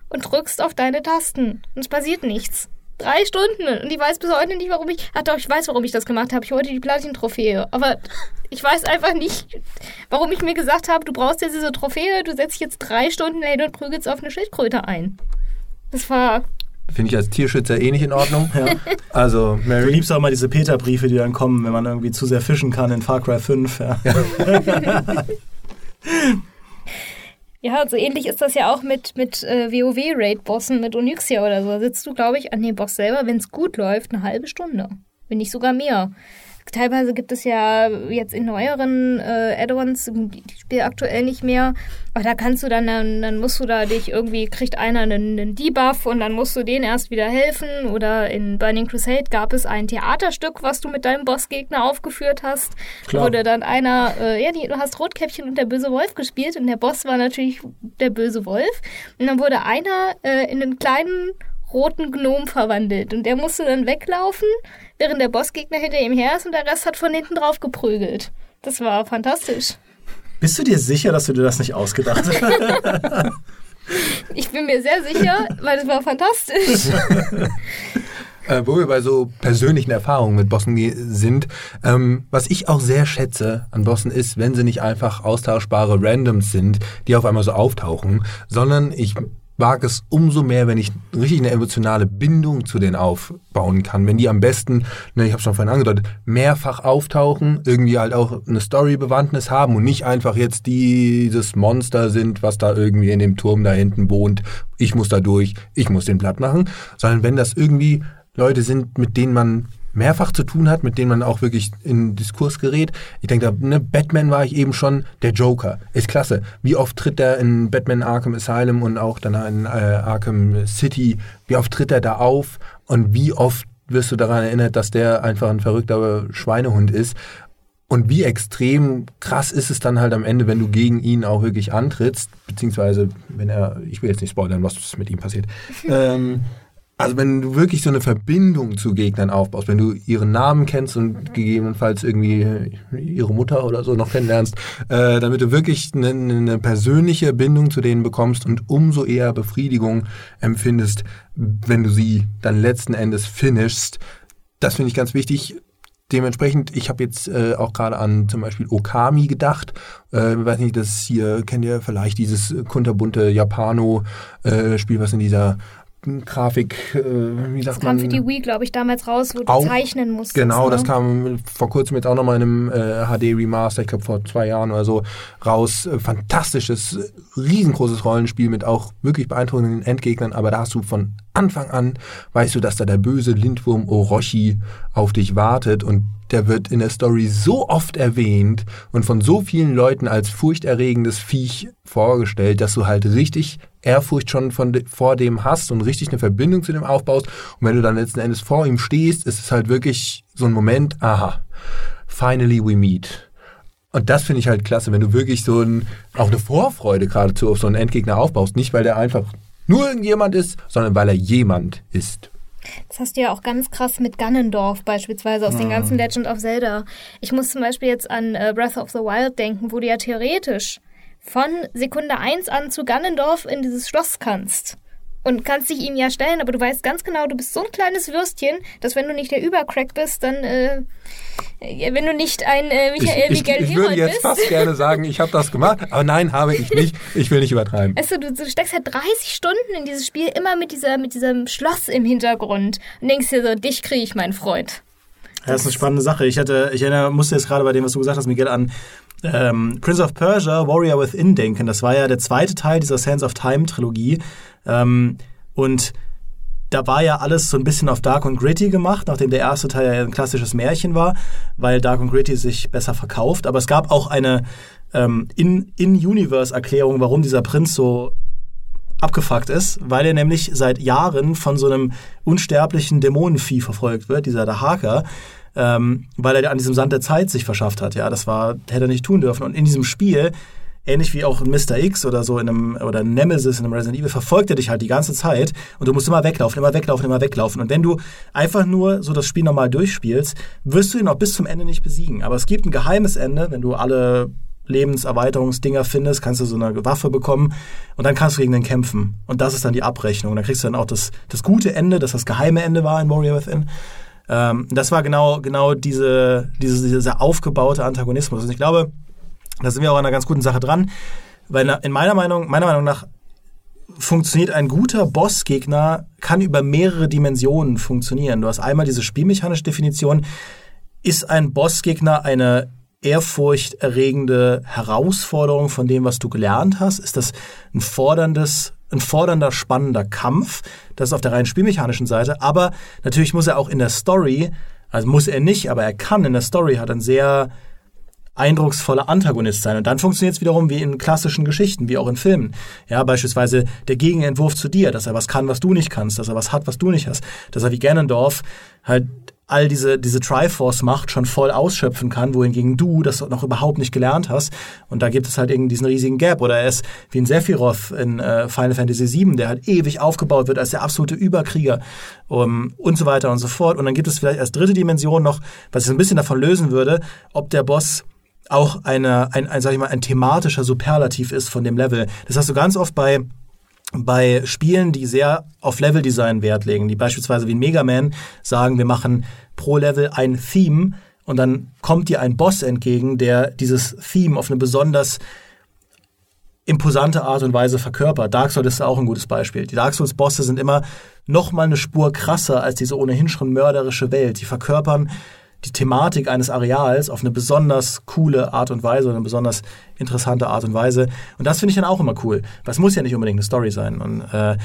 und drückst auf deine Tasten. Und es passiert nichts. Drei Stunden. Und ich weiß bis heute nicht, warum ich. Ach doch, ich weiß, warum ich das gemacht habe. Ich wollte die Platin-Trophäe. Aber ich weiß einfach nicht, warum ich mir gesagt habe, du brauchst jetzt diese Trophäe, du setzt dich jetzt drei Stunden hin und prügelst auf eine Schildkröte ein. Das war. Finde ich als Tierschützer eh nicht in Ordnung. Ja. Also, Du Mary, liebst auch immer diese Peter-Briefe, die dann kommen, wenn man irgendwie zu sehr fischen kann in Far Cry 5. Ja. Ja, so ähnlich ist das ja auch mit, mit äh, WoW-Raid-Bossen, mit Onyxia oder so. Da sitzt du, glaube ich, an dem Boss selber, wenn es gut läuft, eine halbe Stunde. Wenn nicht sogar mehr. Teilweise gibt es ja jetzt in neueren äh, Add-ons, die spiele aktuell nicht mehr, aber da kannst du dann, dann, dann musst du da dich irgendwie, kriegt einer einen, einen Debuff und dann musst du denen erst wieder helfen. Oder in Burning Crusade gab es ein Theaterstück, was du mit deinem Bossgegner aufgeführt hast. Klar. Wurde dann einer, äh, ja, die, du hast Rotkäppchen und der böse Wolf gespielt und der Boss war natürlich der böse Wolf. Und dann wurde einer äh, in einen kleinen roten Gnom verwandelt und der musste dann weglaufen, während der Bossgegner hinter ihm her ist und der Rest hat von hinten drauf geprügelt. Das war fantastisch. Bist du dir sicher, dass du dir das nicht ausgedacht hast? Ich bin mir sehr sicher, weil es war fantastisch. äh, wo wir bei so persönlichen Erfahrungen mit Bossen sind. Ähm, was ich auch sehr schätze an Bossen ist, wenn sie nicht einfach austauschbare Randoms sind, die auf einmal so auftauchen, sondern ich mag es umso mehr, wenn ich richtig eine emotionale Bindung zu denen aufbauen kann. Wenn die am besten, ne, ich habe schon vorhin angedeutet, mehrfach auftauchen, irgendwie halt auch eine Story-Bewandtnis haben und nicht einfach jetzt dieses Monster sind, was da irgendwie in dem Turm da hinten wohnt. Ich muss da durch, ich muss den platt machen, sondern wenn das irgendwie Leute sind, mit denen man mehrfach zu tun hat, mit denen man auch wirklich in Diskurs gerät. Ich denke, ne, Batman war ich eben schon, der Joker ist klasse. Wie oft tritt er in Batman Arkham Asylum und auch dann in äh, Arkham City, wie oft tritt er da auf und wie oft wirst du daran erinnert, dass der einfach ein verrückter Schweinehund ist. Und wie extrem krass ist es dann halt am Ende, wenn du gegen ihn auch wirklich antrittst, beziehungsweise wenn er, ich will jetzt nicht spoilern, was mit ihm passiert. ähm, also wenn du wirklich so eine Verbindung zu Gegnern aufbaust, wenn du ihren Namen kennst und gegebenenfalls irgendwie ihre Mutter oder so noch kennenlernst, äh, damit du wirklich eine, eine, persönliche Bindung zu denen bekommst und umso eher Befriedigung empfindest, wenn du sie dann letzten Endes finishst. Das finde ich ganz wichtig. Dementsprechend, ich habe jetzt äh, auch gerade an zum Beispiel Okami gedacht. Äh, weiß nicht, das hier kennt ihr vielleicht dieses kunterbunte Japano-Spiel, äh, was in dieser Grafik, äh, wie sagt das man? kam für die Wii, glaube ich, damals raus, wo du auch, zeichnen musstest. Genau, ne? das kam vor kurzem jetzt auch nochmal in einem äh, HD-Remaster, ich glaube vor zwei Jahren oder so, raus. Äh, fantastisches, riesengroßes Rollenspiel mit auch wirklich beeindruckenden Endgegnern, aber da hast du von Anfang an, weißt du, dass da der böse Lindwurm Orochi auf dich wartet und der wird in der Story so oft erwähnt und von so vielen Leuten als furchterregendes Viech vorgestellt, dass du halt richtig Ehrfurcht schon von de, vor dem hast und richtig eine Verbindung zu dem aufbaust. Und wenn du dann letzten Endes vor ihm stehst, ist es halt wirklich so ein Moment, aha, finally we meet. Und das finde ich halt klasse, wenn du wirklich so ein, auch eine Vorfreude geradezu auf so einen Endgegner aufbaust. Nicht, weil der einfach nur irgendjemand ist, sondern weil er jemand ist. Das hast du ja auch ganz krass mit Ganondorf beispielsweise aus mhm. den ganzen Legend of Zelda. Ich muss zum Beispiel jetzt an äh, Breath of the Wild denken, wo du ja theoretisch von Sekunde 1 an zu Ganondorf in dieses Schloss kannst. Und kannst dich ihm ja stellen, aber du weißt ganz genau, du bist so ein kleines Würstchen, dass wenn du nicht der Übercrack bist, dann, äh, wenn du nicht ein äh, Michael ich, Miguel Ich, ich würde jetzt bist. fast gerne sagen, ich habe das gemacht, aber nein, habe ich nicht. Ich will nicht übertreiben. Weißt du, du, du steckst halt 30 Stunden in dieses Spiel immer mit, dieser, mit diesem Schloss im Hintergrund und denkst dir so, dich kriege ich, mein Freund. Ja, das ist eine spannende Sache. Ich hatte, ich erinnere, musste jetzt gerade bei dem, was du gesagt hast, Miguel, an ähm, Prince of Persia, Warrior Within denken. Das war ja der zweite Teil dieser Sands of Time Trilogie. Ähm, und da war ja alles so ein bisschen auf Dark und Gritty gemacht, nachdem der erste Teil ja ein klassisches Märchen war, weil Dark und Gritty sich besser verkauft. Aber es gab auch eine ähm, In-Universe-Erklärung, warum dieser Prinz so abgefuckt ist, weil er nämlich seit Jahren von so einem unsterblichen Dämonenvieh verfolgt wird, dieser Dahaka, ähm, weil er an diesem Sand der Zeit sich verschafft hat. Ja, das war hätte er nicht tun dürfen. Und in diesem Spiel ähnlich wie auch Mr. X oder so in einem, oder Nemesis in einem Resident Evil, verfolgt er dich halt die ganze Zeit und du musst immer weglaufen, immer weglaufen, immer weglaufen. Und wenn du einfach nur so das Spiel normal durchspielst, wirst du ihn auch bis zum Ende nicht besiegen. Aber es gibt ein geheimes Ende, wenn du alle Lebenserweiterungsdinger findest, kannst du so eine Waffe bekommen und dann kannst du gegen den kämpfen. Und das ist dann die Abrechnung. Dann kriegst du dann auch das, das gute Ende, das das geheime Ende war in Warrior Within. Ähm, das war genau, genau diese, diese, dieser aufgebaute Antagonismus. Und ich glaube, da sind wir auch an einer ganz guten Sache dran, weil in meiner Meinung, meiner Meinung nach funktioniert ein guter Bossgegner, kann über mehrere Dimensionen funktionieren. Du hast einmal diese spielmechanische Definition. Ist ein Bossgegner eine ehrfurchterregende Herausforderung von dem, was du gelernt hast? Ist das ein forderndes, ein fordernder, spannender Kampf? Das ist auf der rein spielmechanischen Seite. Aber natürlich muss er auch in der Story, also muss er nicht, aber er kann in der Story, hat ein sehr eindrucksvoller Antagonist sein. Und dann funktioniert es wiederum wie in klassischen Geschichten, wie auch in Filmen. Ja, beispielsweise der Gegenentwurf zu dir, dass er was kann, was du nicht kannst, dass er was hat, was du nicht hast, dass er wie Ganondorf halt all diese, diese Triforce-Macht schon voll ausschöpfen kann, wohingegen du das noch überhaupt nicht gelernt hast. Und da gibt es halt irgendwie diesen riesigen Gap. Oder er ist wie ein Sephiroth in äh, Final Fantasy VII, der halt ewig aufgebaut wird als der absolute Überkrieger um, und so weiter und so fort. Und dann gibt es vielleicht als dritte Dimension noch, was ich ein bisschen davon lösen würde, ob der Boss auch eine, ein, ein, sag ich mal, ein thematischer Superlativ ist von dem Level. Das hast du ganz oft bei bei Spielen, die sehr auf Leveldesign Wert legen, die beispielsweise wie in Mega Man sagen, wir machen pro Level ein Theme und dann kommt dir ein Boss entgegen, der dieses Theme auf eine besonders imposante Art und Weise verkörpert. Dark Souls ist auch ein gutes Beispiel. Die Dark Souls Bosse sind immer noch mal eine Spur krasser als diese ohnehin schon mörderische Welt. Die verkörpern die Thematik eines Areals auf eine besonders coole Art und Weise, eine besonders interessante Art und Weise. Und das finde ich dann auch immer cool. Das muss ja nicht unbedingt eine Story sein. Und äh,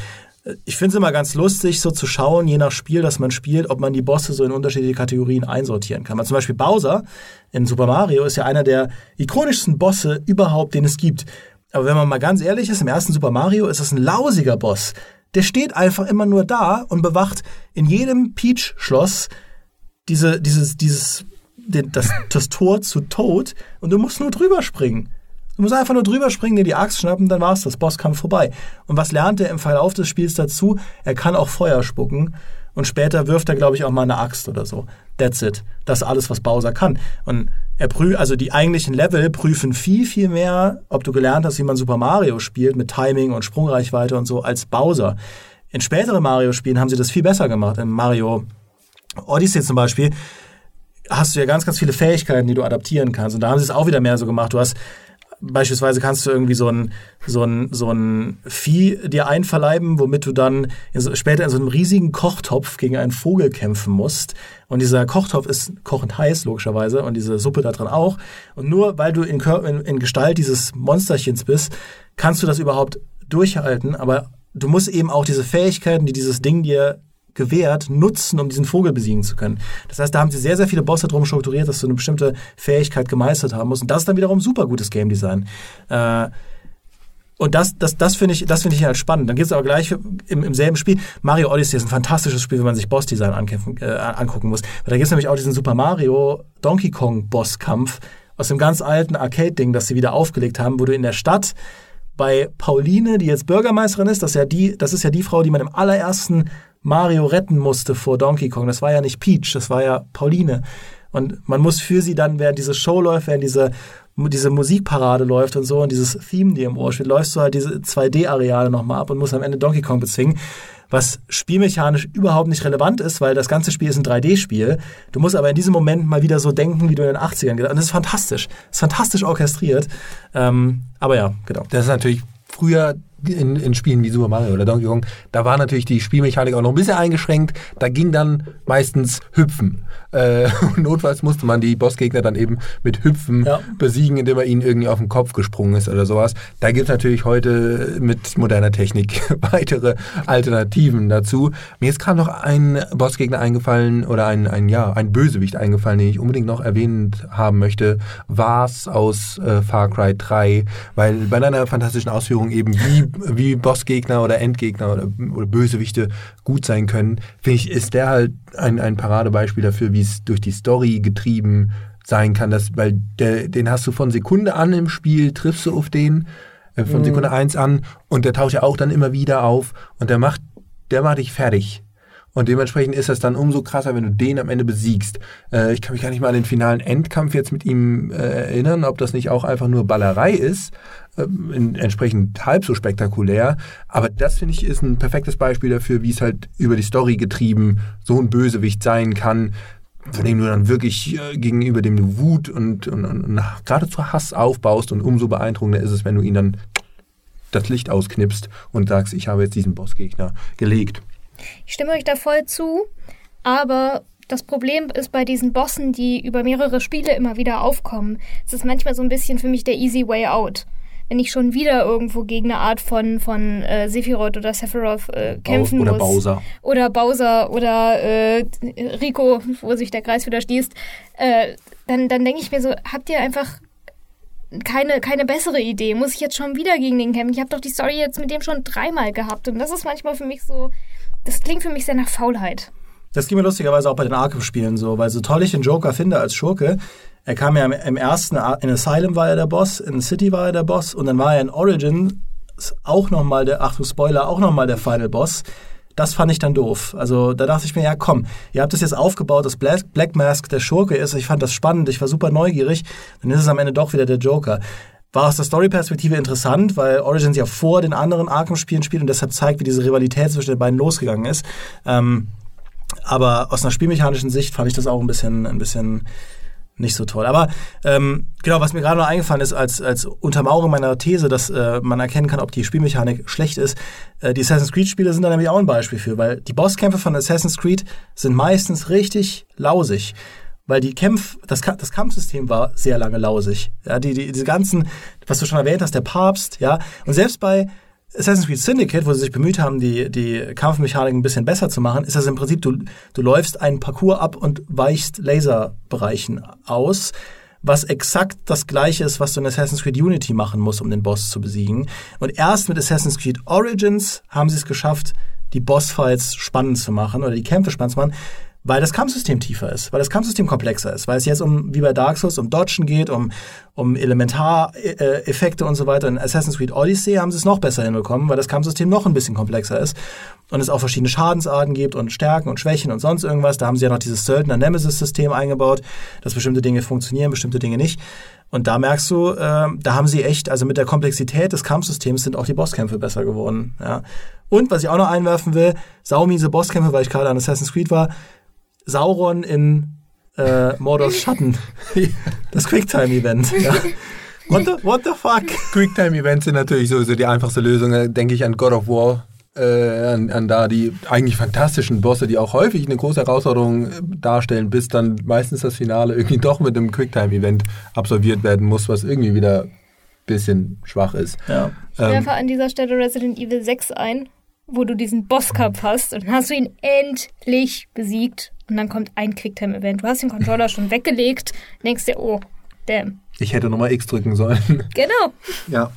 ich finde es immer ganz lustig, so zu schauen, je nach Spiel, das man spielt, ob man die Bosse so in unterschiedliche Kategorien einsortieren kann. Man zum Beispiel Bowser in Super Mario ist ja einer der ikonischsten Bosse überhaupt, den es gibt. Aber wenn man mal ganz ehrlich ist, im ersten Super Mario ist das ein lausiger Boss. Der steht einfach immer nur da und bewacht in jedem Peach-Schloss diese, dieses, dieses, den, das, das Tor zu Tod und du musst nur drüber springen. Du musst einfach nur drüber springen, dir die Axt schnappen, dann war's das. Bosskampf vorbei. Und was lernt er im Verlauf des Spiels dazu? Er kann auch Feuer spucken und später wirft er, glaube ich, auch mal eine Axt oder so. That's it. Das ist alles, was Bowser kann. Und er prüft, also die eigentlichen Level prüfen viel, viel mehr, ob du gelernt hast, wie man Super Mario spielt, mit Timing und Sprungreichweite und so, als Bowser. In späteren Mario-Spielen haben sie das viel besser gemacht. In Mario Odyssey zum Beispiel hast du ja ganz, ganz viele Fähigkeiten, die du adaptieren kannst. Und da haben sie es auch wieder mehr so gemacht. Du hast Beispielsweise kannst du irgendwie so ein, so ein, so ein Vieh dir einverleiben, womit du dann in so, später in so einem riesigen Kochtopf gegen einen Vogel kämpfen musst. Und dieser Kochtopf ist kochend heiß, logischerweise, und diese Suppe da drin auch. Und nur weil du in, in, in Gestalt dieses Monsterchens bist, kannst du das überhaupt durchhalten. Aber du musst eben auch diese Fähigkeiten, die dieses Ding dir gewährt, nutzen, um diesen Vogel besiegen zu können. Das heißt, da haben sie sehr, sehr viele Bosse drum strukturiert, dass du eine bestimmte Fähigkeit gemeistert haben musst. Und das ist dann wiederum super gutes Game Design. Äh, und das, das, das finde ich, das finde ich halt spannend. Dann gibt es aber gleich im, im selben Spiel. Mario Odyssey ist ein fantastisches Spiel, wenn man sich Bossdesign äh, angucken muss. Weil da gibt es nämlich auch diesen Super Mario Donkey Kong Bosskampf aus dem ganz alten Arcade-Ding, das sie wieder aufgelegt haben, wo du in der Stadt bei Pauline, die jetzt Bürgermeisterin ist, das ist ja die, das ist ja die Frau, die man im allerersten Mario retten musste vor Donkey Kong. Das war ja nicht Peach, das war ja Pauline. Und man muss für sie dann, während diese Show läuft, während diese, diese Musikparade läuft und so und dieses Theme dir im Ohr steht, läufst du halt diese 2D-Areale nochmal ab und musst am Ende Donkey Kong bezwingen. Was spielmechanisch überhaupt nicht relevant ist, weil das ganze Spiel ist ein 3D-Spiel. Du musst aber in diesem Moment mal wieder so denken, wie du in den 80ern gedacht hast. Und das ist fantastisch. Das ist fantastisch orchestriert. Ähm, aber ja, genau. Das ist natürlich früher in, in Spielen wie Super Mario oder Donkey Kong, da war natürlich die Spielmechanik auch noch ein bisschen eingeschränkt. Da ging dann meistens Hüpfen. Äh, notfalls musste man die Bossgegner dann eben mit Hüpfen ja. besiegen, indem er ihnen irgendwie auf den Kopf gesprungen ist oder sowas. Da gibt es natürlich heute mit moderner Technik weitere Alternativen dazu. Mir ist gerade noch ein Bossgegner eingefallen oder ein, ein, ja, ein Bösewicht eingefallen, den ich unbedingt noch erwähnt haben möchte. Vars aus äh, Far Cry 3, weil bei deiner fantastischen Ausführung eben wie wie Bossgegner oder Endgegner oder, oder Bösewichte gut sein können, finde ich, ist der halt ein, ein Paradebeispiel dafür, wie es durch die Story getrieben sein kann, dass, weil der, den hast du von Sekunde an im Spiel, triffst du auf den, äh, von mhm. Sekunde eins an und der taucht ja auch dann immer wieder auf und der macht, der macht dich fertig. Und dementsprechend ist das dann umso krasser, wenn du den am Ende besiegst. Äh, ich kann mich gar nicht mal an den finalen Endkampf jetzt mit ihm äh, erinnern, ob das nicht auch einfach nur Ballerei ist. Äh, entsprechend halb so spektakulär. Aber das finde ich ist ein perfektes Beispiel dafür, wie es halt über die Story getrieben so ein Bösewicht sein kann, von dem du dann wirklich äh, gegenüber dem du Wut und, und, und, und geradezu Hass aufbaust und umso beeindruckender ist es, wenn du ihn dann das Licht ausknipst und sagst, ich habe jetzt diesen Bossgegner gelegt. Ich stimme euch da voll zu, aber das Problem ist bei diesen Bossen, die über mehrere Spiele immer wieder aufkommen, es ist manchmal so ein bisschen für mich der easy way out. Wenn ich schon wieder irgendwo gegen eine Art von, von äh, Sephiroth oder Sephiroth äh, kämpfen oder muss. Oder Bowser. Oder Bowser oder äh, Rico, wo sich der Kreis wieder schließt, äh, dann, dann denke ich mir so, habt ihr einfach keine, keine bessere Idee? Muss ich jetzt schon wieder gegen den kämpfen? Ich habe doch die Story jetzt mit dem schon dreimal gehabt. Und das ist manchmal für mich so, das klingt für mich sehr nach Faulheit. Das ging mir lustigerweise auch bei den Arkham-Spielen so, weil so toll ich den Joker finde als Schurke, er kam ja im ersten, in Asylum war er der Boss, in City war er der Boss und dann war er in Origin auch nochmal der, Achtung Spoiler, auch nochmal der Final Boss. Das fand ich dann doof. Also da dachte ich mir, ja komm, ihr habt das jetzt aufgebaut, dass Black Mask der Schurke ist. Ich fand das spannend, ich war super neugierig. Dann ist es am Ende doch wieder der Joker. war aus der Story-Perspektive interessant, weil Origins ja vor den anderen Arkham-Spielen spielt und deshalb zeigt, wie diese Rivalität zwischen den beiden losgegangen ist. Ähm, aber aus einer spielmechanischen Sicht fand ich das auch ein bisschen, ein bisschen nicht so toll. Aber ähm, genau, was mir gerade noch eingefallen ist, als, als Untermauerung meiner These, dass äh, man erkennen kann, ob die Spielmechanik schlecht ist, äh, die Assassin's Creed-Spiele sind da nämlich auch ein Beispiel für, weil die Bosskämpfe von Assassin's Creed sind meistens richtig lausig. Weil die Kämpf, das, das Kampfsystem war sehr lange lausig. Ja, die, die, diese ganzen, was du schon erwähnt hast, der Papst, ja. Und selbst bei Assassin's Creed Syndicate, wo sie sich bemüht haben, die, die Kampfmechanik ein bisschen besser zu machen, ist das im Prinzip, du, du läufst einen Parcours ab und weichst Laserbereichen aus, was exakt das gleiche ist, was du in Assassin's Creed Unity machen musst, um den Boss zu besiegen. Und erst mit Assassin's Creed Origins haben sie es geschafft, die Bossfights spannend zu machen oder die Kämpfe spannend zu machen weil das Kampfsystem tiefer ist, weil das Kampfsystem komplexer ist, weil es jetzt um, wie bei Dark Souls, um Dodgen geht, um, um Elementareffekte und so weiter. In Assassin's Creed Odyssey haben sie es noch besser hinbekommen, weil das Kampfsystem noch ein bisschen komplexer ist und es auch verschiedene Schadensarten gibt und Stärken und Schwächen und sonst irgendwas. Da haben sie ja noch dieses Söldner-Nemesis-System eingebaut, dass bestimmte Dinge funktionieren, bestimmte Dinge nicht. Und da merkst du, äh, da haben sie echt, also mit der Komplexität des Kampfsystems sind auch die Bosskämpfe besser geworden. Ja. Und was ich auch noch einwerfen will, saumiese Bosskämpfe, weil ich gerade an Assassin's Creed war, Sauron in äh, Mordors Schatten. Das Quicktime-Event. Ja. What, the, what the fuck? Quicktime-Events sind natürlich sowieso die einfachste Lösung. Da denke ich an God of War. Äh, an, an da die eigentlich fantastischen Bosse, die auch häufig eine große Herausforderung äh, darstellen, bis dann meistens das Finale irgendwie doch mit einem Quicktime-Event absolviert werden muss, was irgendwie wieder ein bisschen schwach ist. Ja. Ich werfe ähm, an dieser Stelle Resident Evil 6 ein, wo du diesen Bosscup hast und dann hast du ihn endlich besiegt und dann kommt ein Quicktime-Event. Du hast den Controller schon weggelegt, denkst dir, oh, damn. Ich hätte nochmal X drücken sollen. Genau. Ja.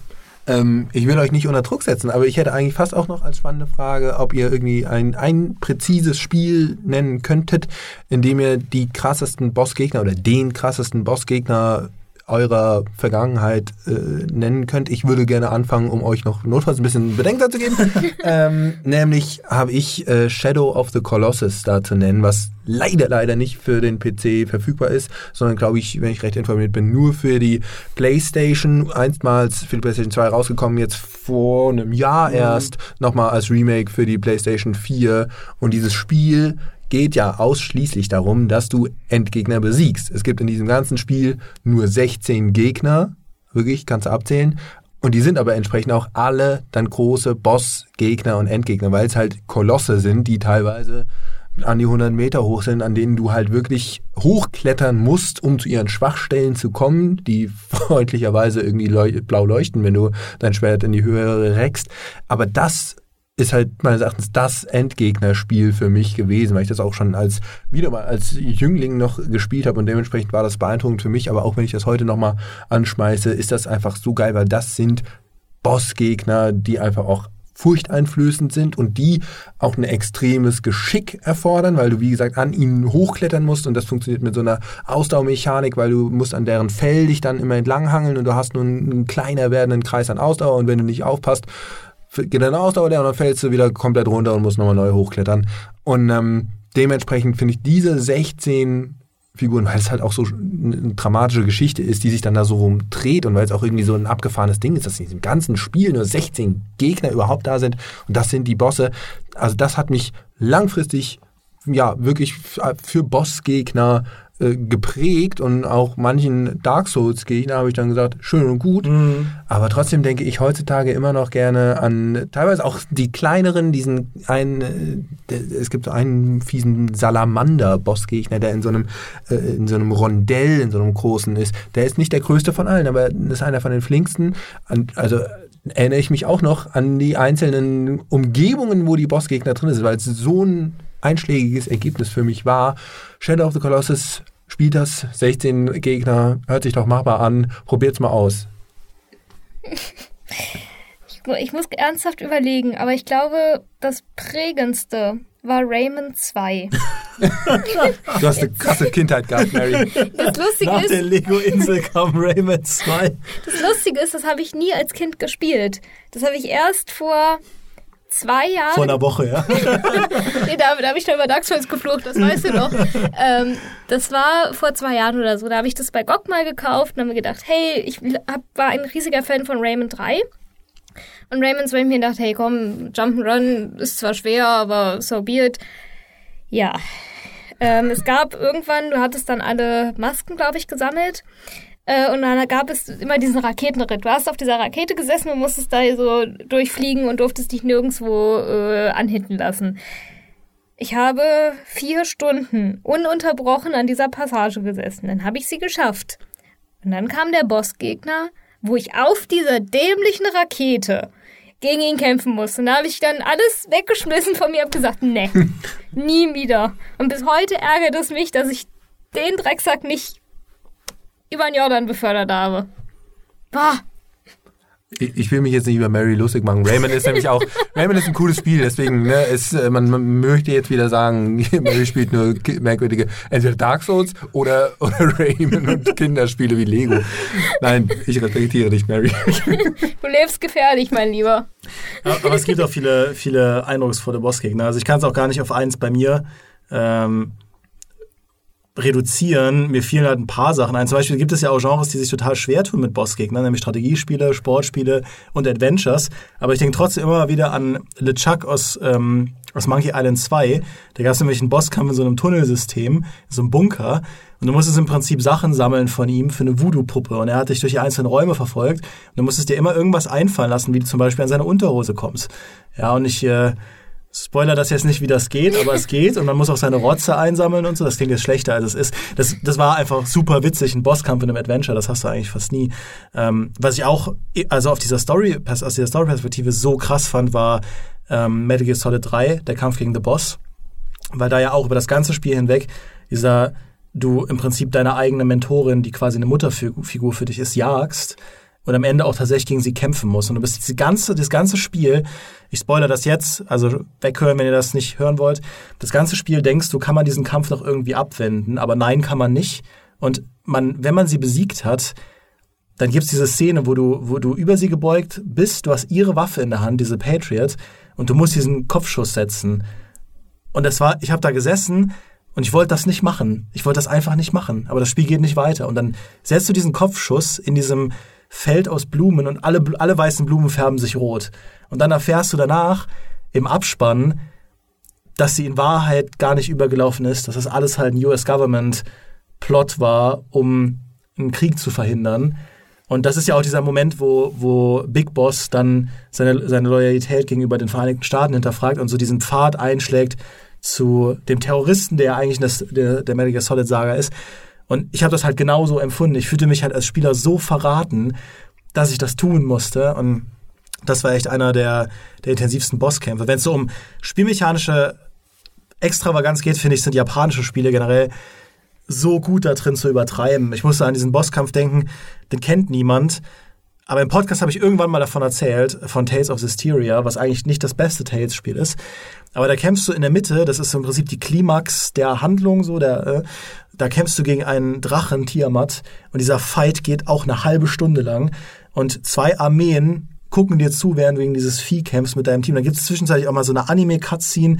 Ähm, ich will euch nicht unter Druck setzen, aber ich hätte eigentlich fast auch noch als spannende Frage, ob ihr irgendwie ein, ein präzises Spiel nennen könntet, in dem ihr die krassesten Bossgegner oder den krassesten Bossgegner eurer Vergangenheit äh, nennen könnt. Ich würde gerne anfangen, um euch noch notfalls ein bisschen Bedenkzeit zu geben. ähm, nämlich habe ich äh, Shadow of the Colossus da zu nennen, was leider, leider nicht für den PC verfügbar ist, sondern glaube ich, wenn ich recht informiert bin, nur für die PlayStation, einstmals für die PlayStation 2 rausgekommen, jetzt vor einem Jahr mhm. erst, nochmal als Remake für die PlayStation 4. Und dieses Spiel geht ja ausschließlich darum, dass du Endgegner besiegst. Es gibt in diesem ganzen Spiel nur 16 Gegner, wirklich, kannst du abzählen. Und die sind aber entsprechend auch alle dann große Bossgegner und Endgegner, weil es halt Kolosse sind, die teilweise an die 100 Meter hoch sind, an denen du halt wirklich hochklettern musst, um zu ihren Schwachstellen zu kommen, die freundlicherweise irgendwie leuch blau leuchten, wenn du dein Schwert in die Höhe reckst. Aber das ist halt meines Erachtens das Endgegnerspiel für mich gewesen, weil ich das auch schon als wieder mal als Jüngling noch gespielt habe und dementsprechend war das beeindruckend für mich. Aber auch wenn ich das heute nochmal anschmeiße, ist das einfach so geil, weil das sind Bossgegner, die einfach auch furchteinflößend sind und die auch ein extremes Geschick erfordern, weil du, wie gesagt, an ihnen hochklettern musst und das funktioniert mit so einer Ausdauermechanik, weil du musst an deren Fell dich dann immer entlanghangeln und du hast nur einen kleiner werdenden Kreis an Ausdauer und wenn du nicht aufpasst, geht deine Ausdauer leer und dann fällst du wieder komplett runter und musst nochmal neu hochklettern. Und ähm, dementsprechend finde ich diese 16 Figuren, weil es halt auch so eine dramatische Geschichte ist, die sich dann da so rumdreht und weil es auch irgendwie so ein abgefahrenes Ding ist, dass in diesem ganzen Spiel nur 16 Gegner überhaupt da sind und das sind die Bosse. Also das hat mich langfristig ja wirklich für Bossgegner äh, geprägt und auch manchen Dark Souls Gegner habe ich dann gesagt, schön und gut. Mhm. Aber trotzdem denke ich heutzutage immer noch gerne an teilweise auch die kleineren, diesen einen, äh, es gibt so einen fiesen Salamander-Bossgegner, der in so einem, äh, in so einem Rondell, in so einem großen ist. Der ist nicht der größte von allen, aber ist einer von den flinksten. Also erinnere ich mich auch noch an die einzelnen Umgebungen, wo die Bossgegner drin sind, weil es so ein einschlägiges Ergebnis für mich war. Shadow of the Colossus spielt das, 16 Gegner, hört sich doch machbar an, probiert's mal aus. Ich, ich muss ernsthaft überlegen, aber ich glaube, das prägendste war Raymond 2. du hast eine krasse Kindheit gehabt, Mary. Das Lustige Nach ist, der Lego-Insel kam Raymond 2. Das Lustige ist, das habe ich nie als Kind gespielt. Das habe ich erst vor zwei Jahren. Vor einer Woche, ja. nee, da, da habe ich noch über Dark Souls geflucht, das weißt du noch. Ähm, das war vor zwei Jahren oder so. Da habe ich das bei GOG mal gekauft und habe mir gedacht, hey, ich hab, war ein riesiger Fan von Rayman 3. Und Rayman 2 mir gedacht, hey komm, Jump'n'Run ist zwar schwer, aber so be it. Ja. Ähm, es gab irgendwann, du hattest dann alle Masken, glaube ich, gesammelt. Äh, und dann gab es immer diesen Raketenritt. Du hast auf dieser Rakete gesessen und musstest da so durchfliegen und durftest dich nirgendwo äh, anhitten lassen. Ich habe vier Stunden ununterbrochen an dieser Passage gesessen. Dann habe ich sie geschafft. Und dann kam der Bossgegner, wo ich auf dieser dämlichen Rakete gegen ihn kämpfen musste. Und da habe ich dann alles weggeschmissen von mir und gesagt, nee, nie wieder. Und bis heute ärgert es mich, dass ich den Drecksack nicht über den Jordan befördert habe. Boah. Ich, ich will mich jetzt nicht über Mary lustig machen. Rayman ist nämlich auch, Rayman ist ein cooles Spiel, deswegen, ne, ist, äh, man, man möchte jetzt wieder sagen, Mary spielt nur merkwürdige, entweder Dark Souls oder, oder Rayman und Kinderspiele wie Lego. Nein, ich respektiere dich, Mary. Du lebst gefährlich, mein Lieber. Aber es gibt auch viele, viele eindrucksvolle Bossgegner. Also ich kann es auch gar nicht auf eins bei mir ähm, reduzieren. Mir fielen halt ein paar Sachen ein. Zum Beispiel gibt es ja auch Genres, die sich total schwer tun mit Bossgegnern, nämlich Strategiespiele, Sportspiele und Adventures. Aber ich denke trotzdem immer wieder an LeChuck aus, ähm, aus Monkey Island 2. Da gab es nämlich einen Bosskampf in so einem Tunnelsystem, in so einem Bunker. Und du musstest im Prinzip Sachen sammeln von ihm für eine Voodoo-Puppe. Und er hat dich durch die einzelnen Räume verfolgt. Und du musstest dir immer irgendwas einfallen lassen, wie du zum Beispiel an seine Unterhose kommst. Ja, und ich... Äh, Spoiler das jetzt nicht, wie das geht, aber es geht und man muss auch seine Rotze einsammeln und so. Das klingt jetzt schlechter, als es ist. Das, das war einfach super witzig, ein Bosskampf in einem Adventure, das hast du eigentlich fast nie. Ähm, was ich auch, also auf dieser Story, aus dieser Story-Perspektive so krass fand, war ähm, Metal Gear Solid 3, der Kampf gegen The Boss. Weil da ja auch über das ganze Spiel hinweg dieser, du im Prinzip deine eigene Mentorin, die quasi eine Mutterfigur für dich ist, jagst und am Ende auch tatsächlich gegen sie kämpfen muss. Und du bist das ganze, das ganze Spiel, ich spoilere das jetzt, also weghören, wenn ihr das nicht hören wollt, das ganze Spiel denkst du, kann man diesen Kampf noch irgendwie abwenden, aber nein, kann man nicht. Und man, wenn man sie besiegt hat, dann gibt's diese Szene, wo du, wo du über sie gebeugt bist, du hast ihre Waffe in der Hand, diese Patriot, und du musst diesen Kopfschuss setzen. Und das war, ich habe da gesessen und ich wollte das nicht machen. Ich wollte das einfach nicht machen. Aber das Spiel geht nicht weiter. Und dann setzt du diesen Kopfschuss in diesem Feld aus Blumen und alle, alle weißen Blumen färben sich rot. Und dann erfährst du danach im Abspann, dass sie in Wahrheit gar nicht übergelaufen ist, dass das alles halt ein US-Government-Plot war, um einen Krieg zu verhindern. Und das ist ja auch dieser Moment, wo, wo Big Boss dann seine, seine Loyalität gegenüber den Vereinigten Staaten hinterfragt und so diesen Pfad einschlägt zu dem Terroristen, der eigentlich das, der, der Metal Gear Solid Saga ist. Und ich habe das halt genauso empfunden. Ich fühlte mich halt als Spieler so verraten, dass ich das tun musste. Und das war echt einer der, der intensivsten Bosskämpfe. Wenn es so um spielmechanische Extravaganz geht, finde ich, sind japanische Spiele generell so gut da drin zu übertreiben. Ich musste an diesen Bosskampf denken, den kennt niemand. Aber im Podcast habe ich irgendwann mal davon erzählt, von Tales of Hysteria, was eigentlich nicht das beste Tales-Spiel ist. Aber da kämpfst du in der Mitte, das ist im Prinzip die Klimax der Handlung, so der, äh, da kämpfst du gegen einen Drachen, Tiamat, und dieser Fight geht auch eine halbe Stunde lang. Und zwei Armeen gucken dir zu, während du gegen dieses Vieh kämpfst mit deinem Team. Dann gibt es zwischenzeitlich auch mal so eine Anime-Cutscene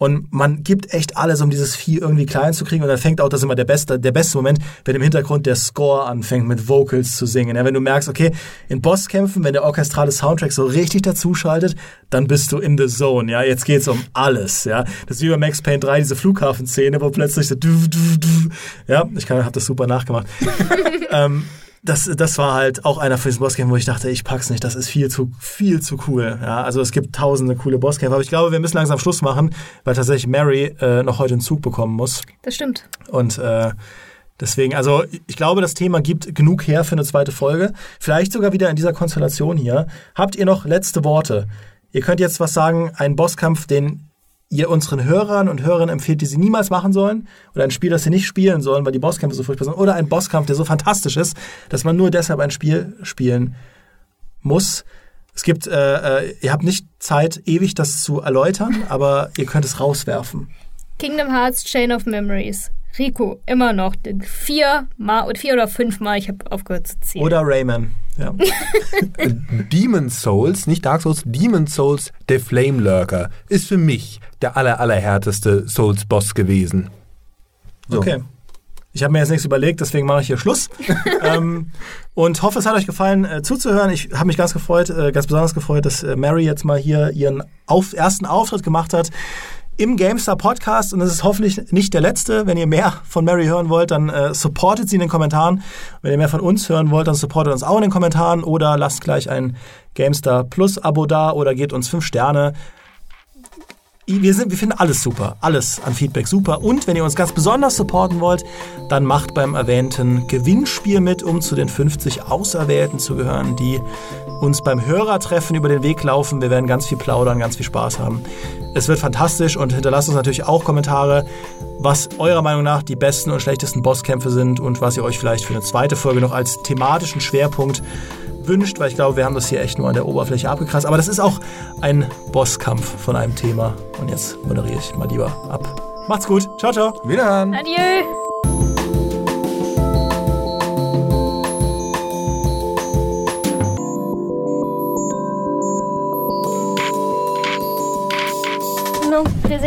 und man gibt echt alles, um dieses Vieh irgendwie klein zu kriegen. Und dann fängt auch das immer der beste, der beste Moment, wenn im Hintergrund der Score anfängt, mit Vocals zu singen. Ja, wenn du merkst, okay, in Bosskämpfen, wenn der orchestrale Soundtrack so richtig dazuschaltet, dann bist du in the zone. Ja, jetzt geht's um alles. Ja, das ist wie bei Max Payne 3, diese Flughafenszene, wo plötzlich so, ja, ich habe das super nachgemacht. ähm, das, das war halt auch einer von diesen Bosskämpfen, wo ich dachte, ich pack's nicht, das ist viel zu, viel zu cool. Ja, also es gibt tausende coole Bosskämpfe, aber ich glaube, wir müssen langsam Schluss machen, weil tatsächlich Mary äh, noch heute einen Zug bekommen muss. Das stimmt. Und äh, deswegen, also ich glaube, das Thema gibt genug her für eine zweite Folge. Vielleicht sogar wieder in dieser Konstellation hier. Habt ihr noch letzte Worte? Ihr könnt jetzt was sagen, einen Bosskampf, den ihr unseren Hörern und Hörerinnen empfehlt, die sie niemals machen sollen, oder ein Spiel, das sie nicht spielen sollen, weil die Bosskämpfe so furchtbar sind, oder ein Bosskampf, der so fantastisch ist, dass man nur deshalb ein Spiel spielen muss. Es gibt, äh, äh, ihr habt nicht Zeit, ewig das zu erläutern, aber ihr könnt es rauswerfen. Kingdom Hearts Chain of Memories. Rico, immer noch. Vier, mal, vier oder fünf Mal, ich habe aufgehört zu zählen. Oder Rayman. Ja. Demon Souls, nicht Dark Souls, Demon Souls, der Flame Lurker, ist für mich der aller, allerhärteste Souls-Boss gewesen. So. Okay. Ich habe mir jetzt nichts überlegt, deswegen mache ich hier Schluss. ähm, und hoffe, es hat euch gefallen äh, zuzuhören. Ich habe mich ganz gefreut, äh, ganz besonders gefreut, dass äh, Mary jetzt mal hier ihren auf, ersten Auftritt gemacht hat im GameStar Podcast und es ist hoffentlich nicht der letzte. Wenn ihr mehr von Mary hören wollt, dann äh, supportet sie in den Kommentaren. Wenn ihr mehr von uns hören wollt, dann supportet uns auch in den Kommentaren oder lasst gleich ein GameStar Plus Abo da oder gebt uns fünf Sterne wir, sind, wir finden alles super, alles an Feedback super. Und wenn ihr uns ganz besonders supporten wollt, dann macht beim erwähnten Gewinnspiel mit, um zu den 50 Auserwählten zu gehören, die uns beim Hörertreffen über den Weg laufen. Wir werden ganz viel plaudern, ganz viel Spaß haben. Es wird fantastisch und hinterlasst uns natürlich auch Kommentare, was eurer Meinung nach die besten und schlechtesten Bosskämpfe sind und was ihr euch vielleicht für eine zweite Folge noch als thematischen Schwerpunkt wünscht, weil ich glaube, wir haben das hier echt nur an der Oberfläche abgekratzt. Aber das ist auch ein Bosskampf von einem Thema. Und jetzt moderiere ich mal lieber ab. Macht's gut. Ciao, ciao. Wiederhören. Adieu.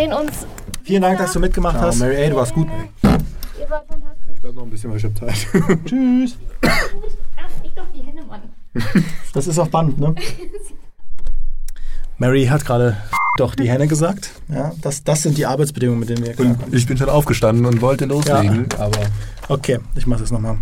Sehen uns. Vielen Dank, dass du mitgemacht hast. Mary, ey, du warst gut. Ihr wart fantastisch. Ich werde noch ein bisschen, weil ich habe Zeit. Tschüss. Ach, ich doch die Hände, Mann. Das ist auf Band, ne? Mary hat gerade doch die Henne gesagt. Ja, das, das sind die Arbeitsbedingungen, mit denen wir Und ich bin schon aufgestanden und wollte loslegen, aber Okay, ich mache das nochmal.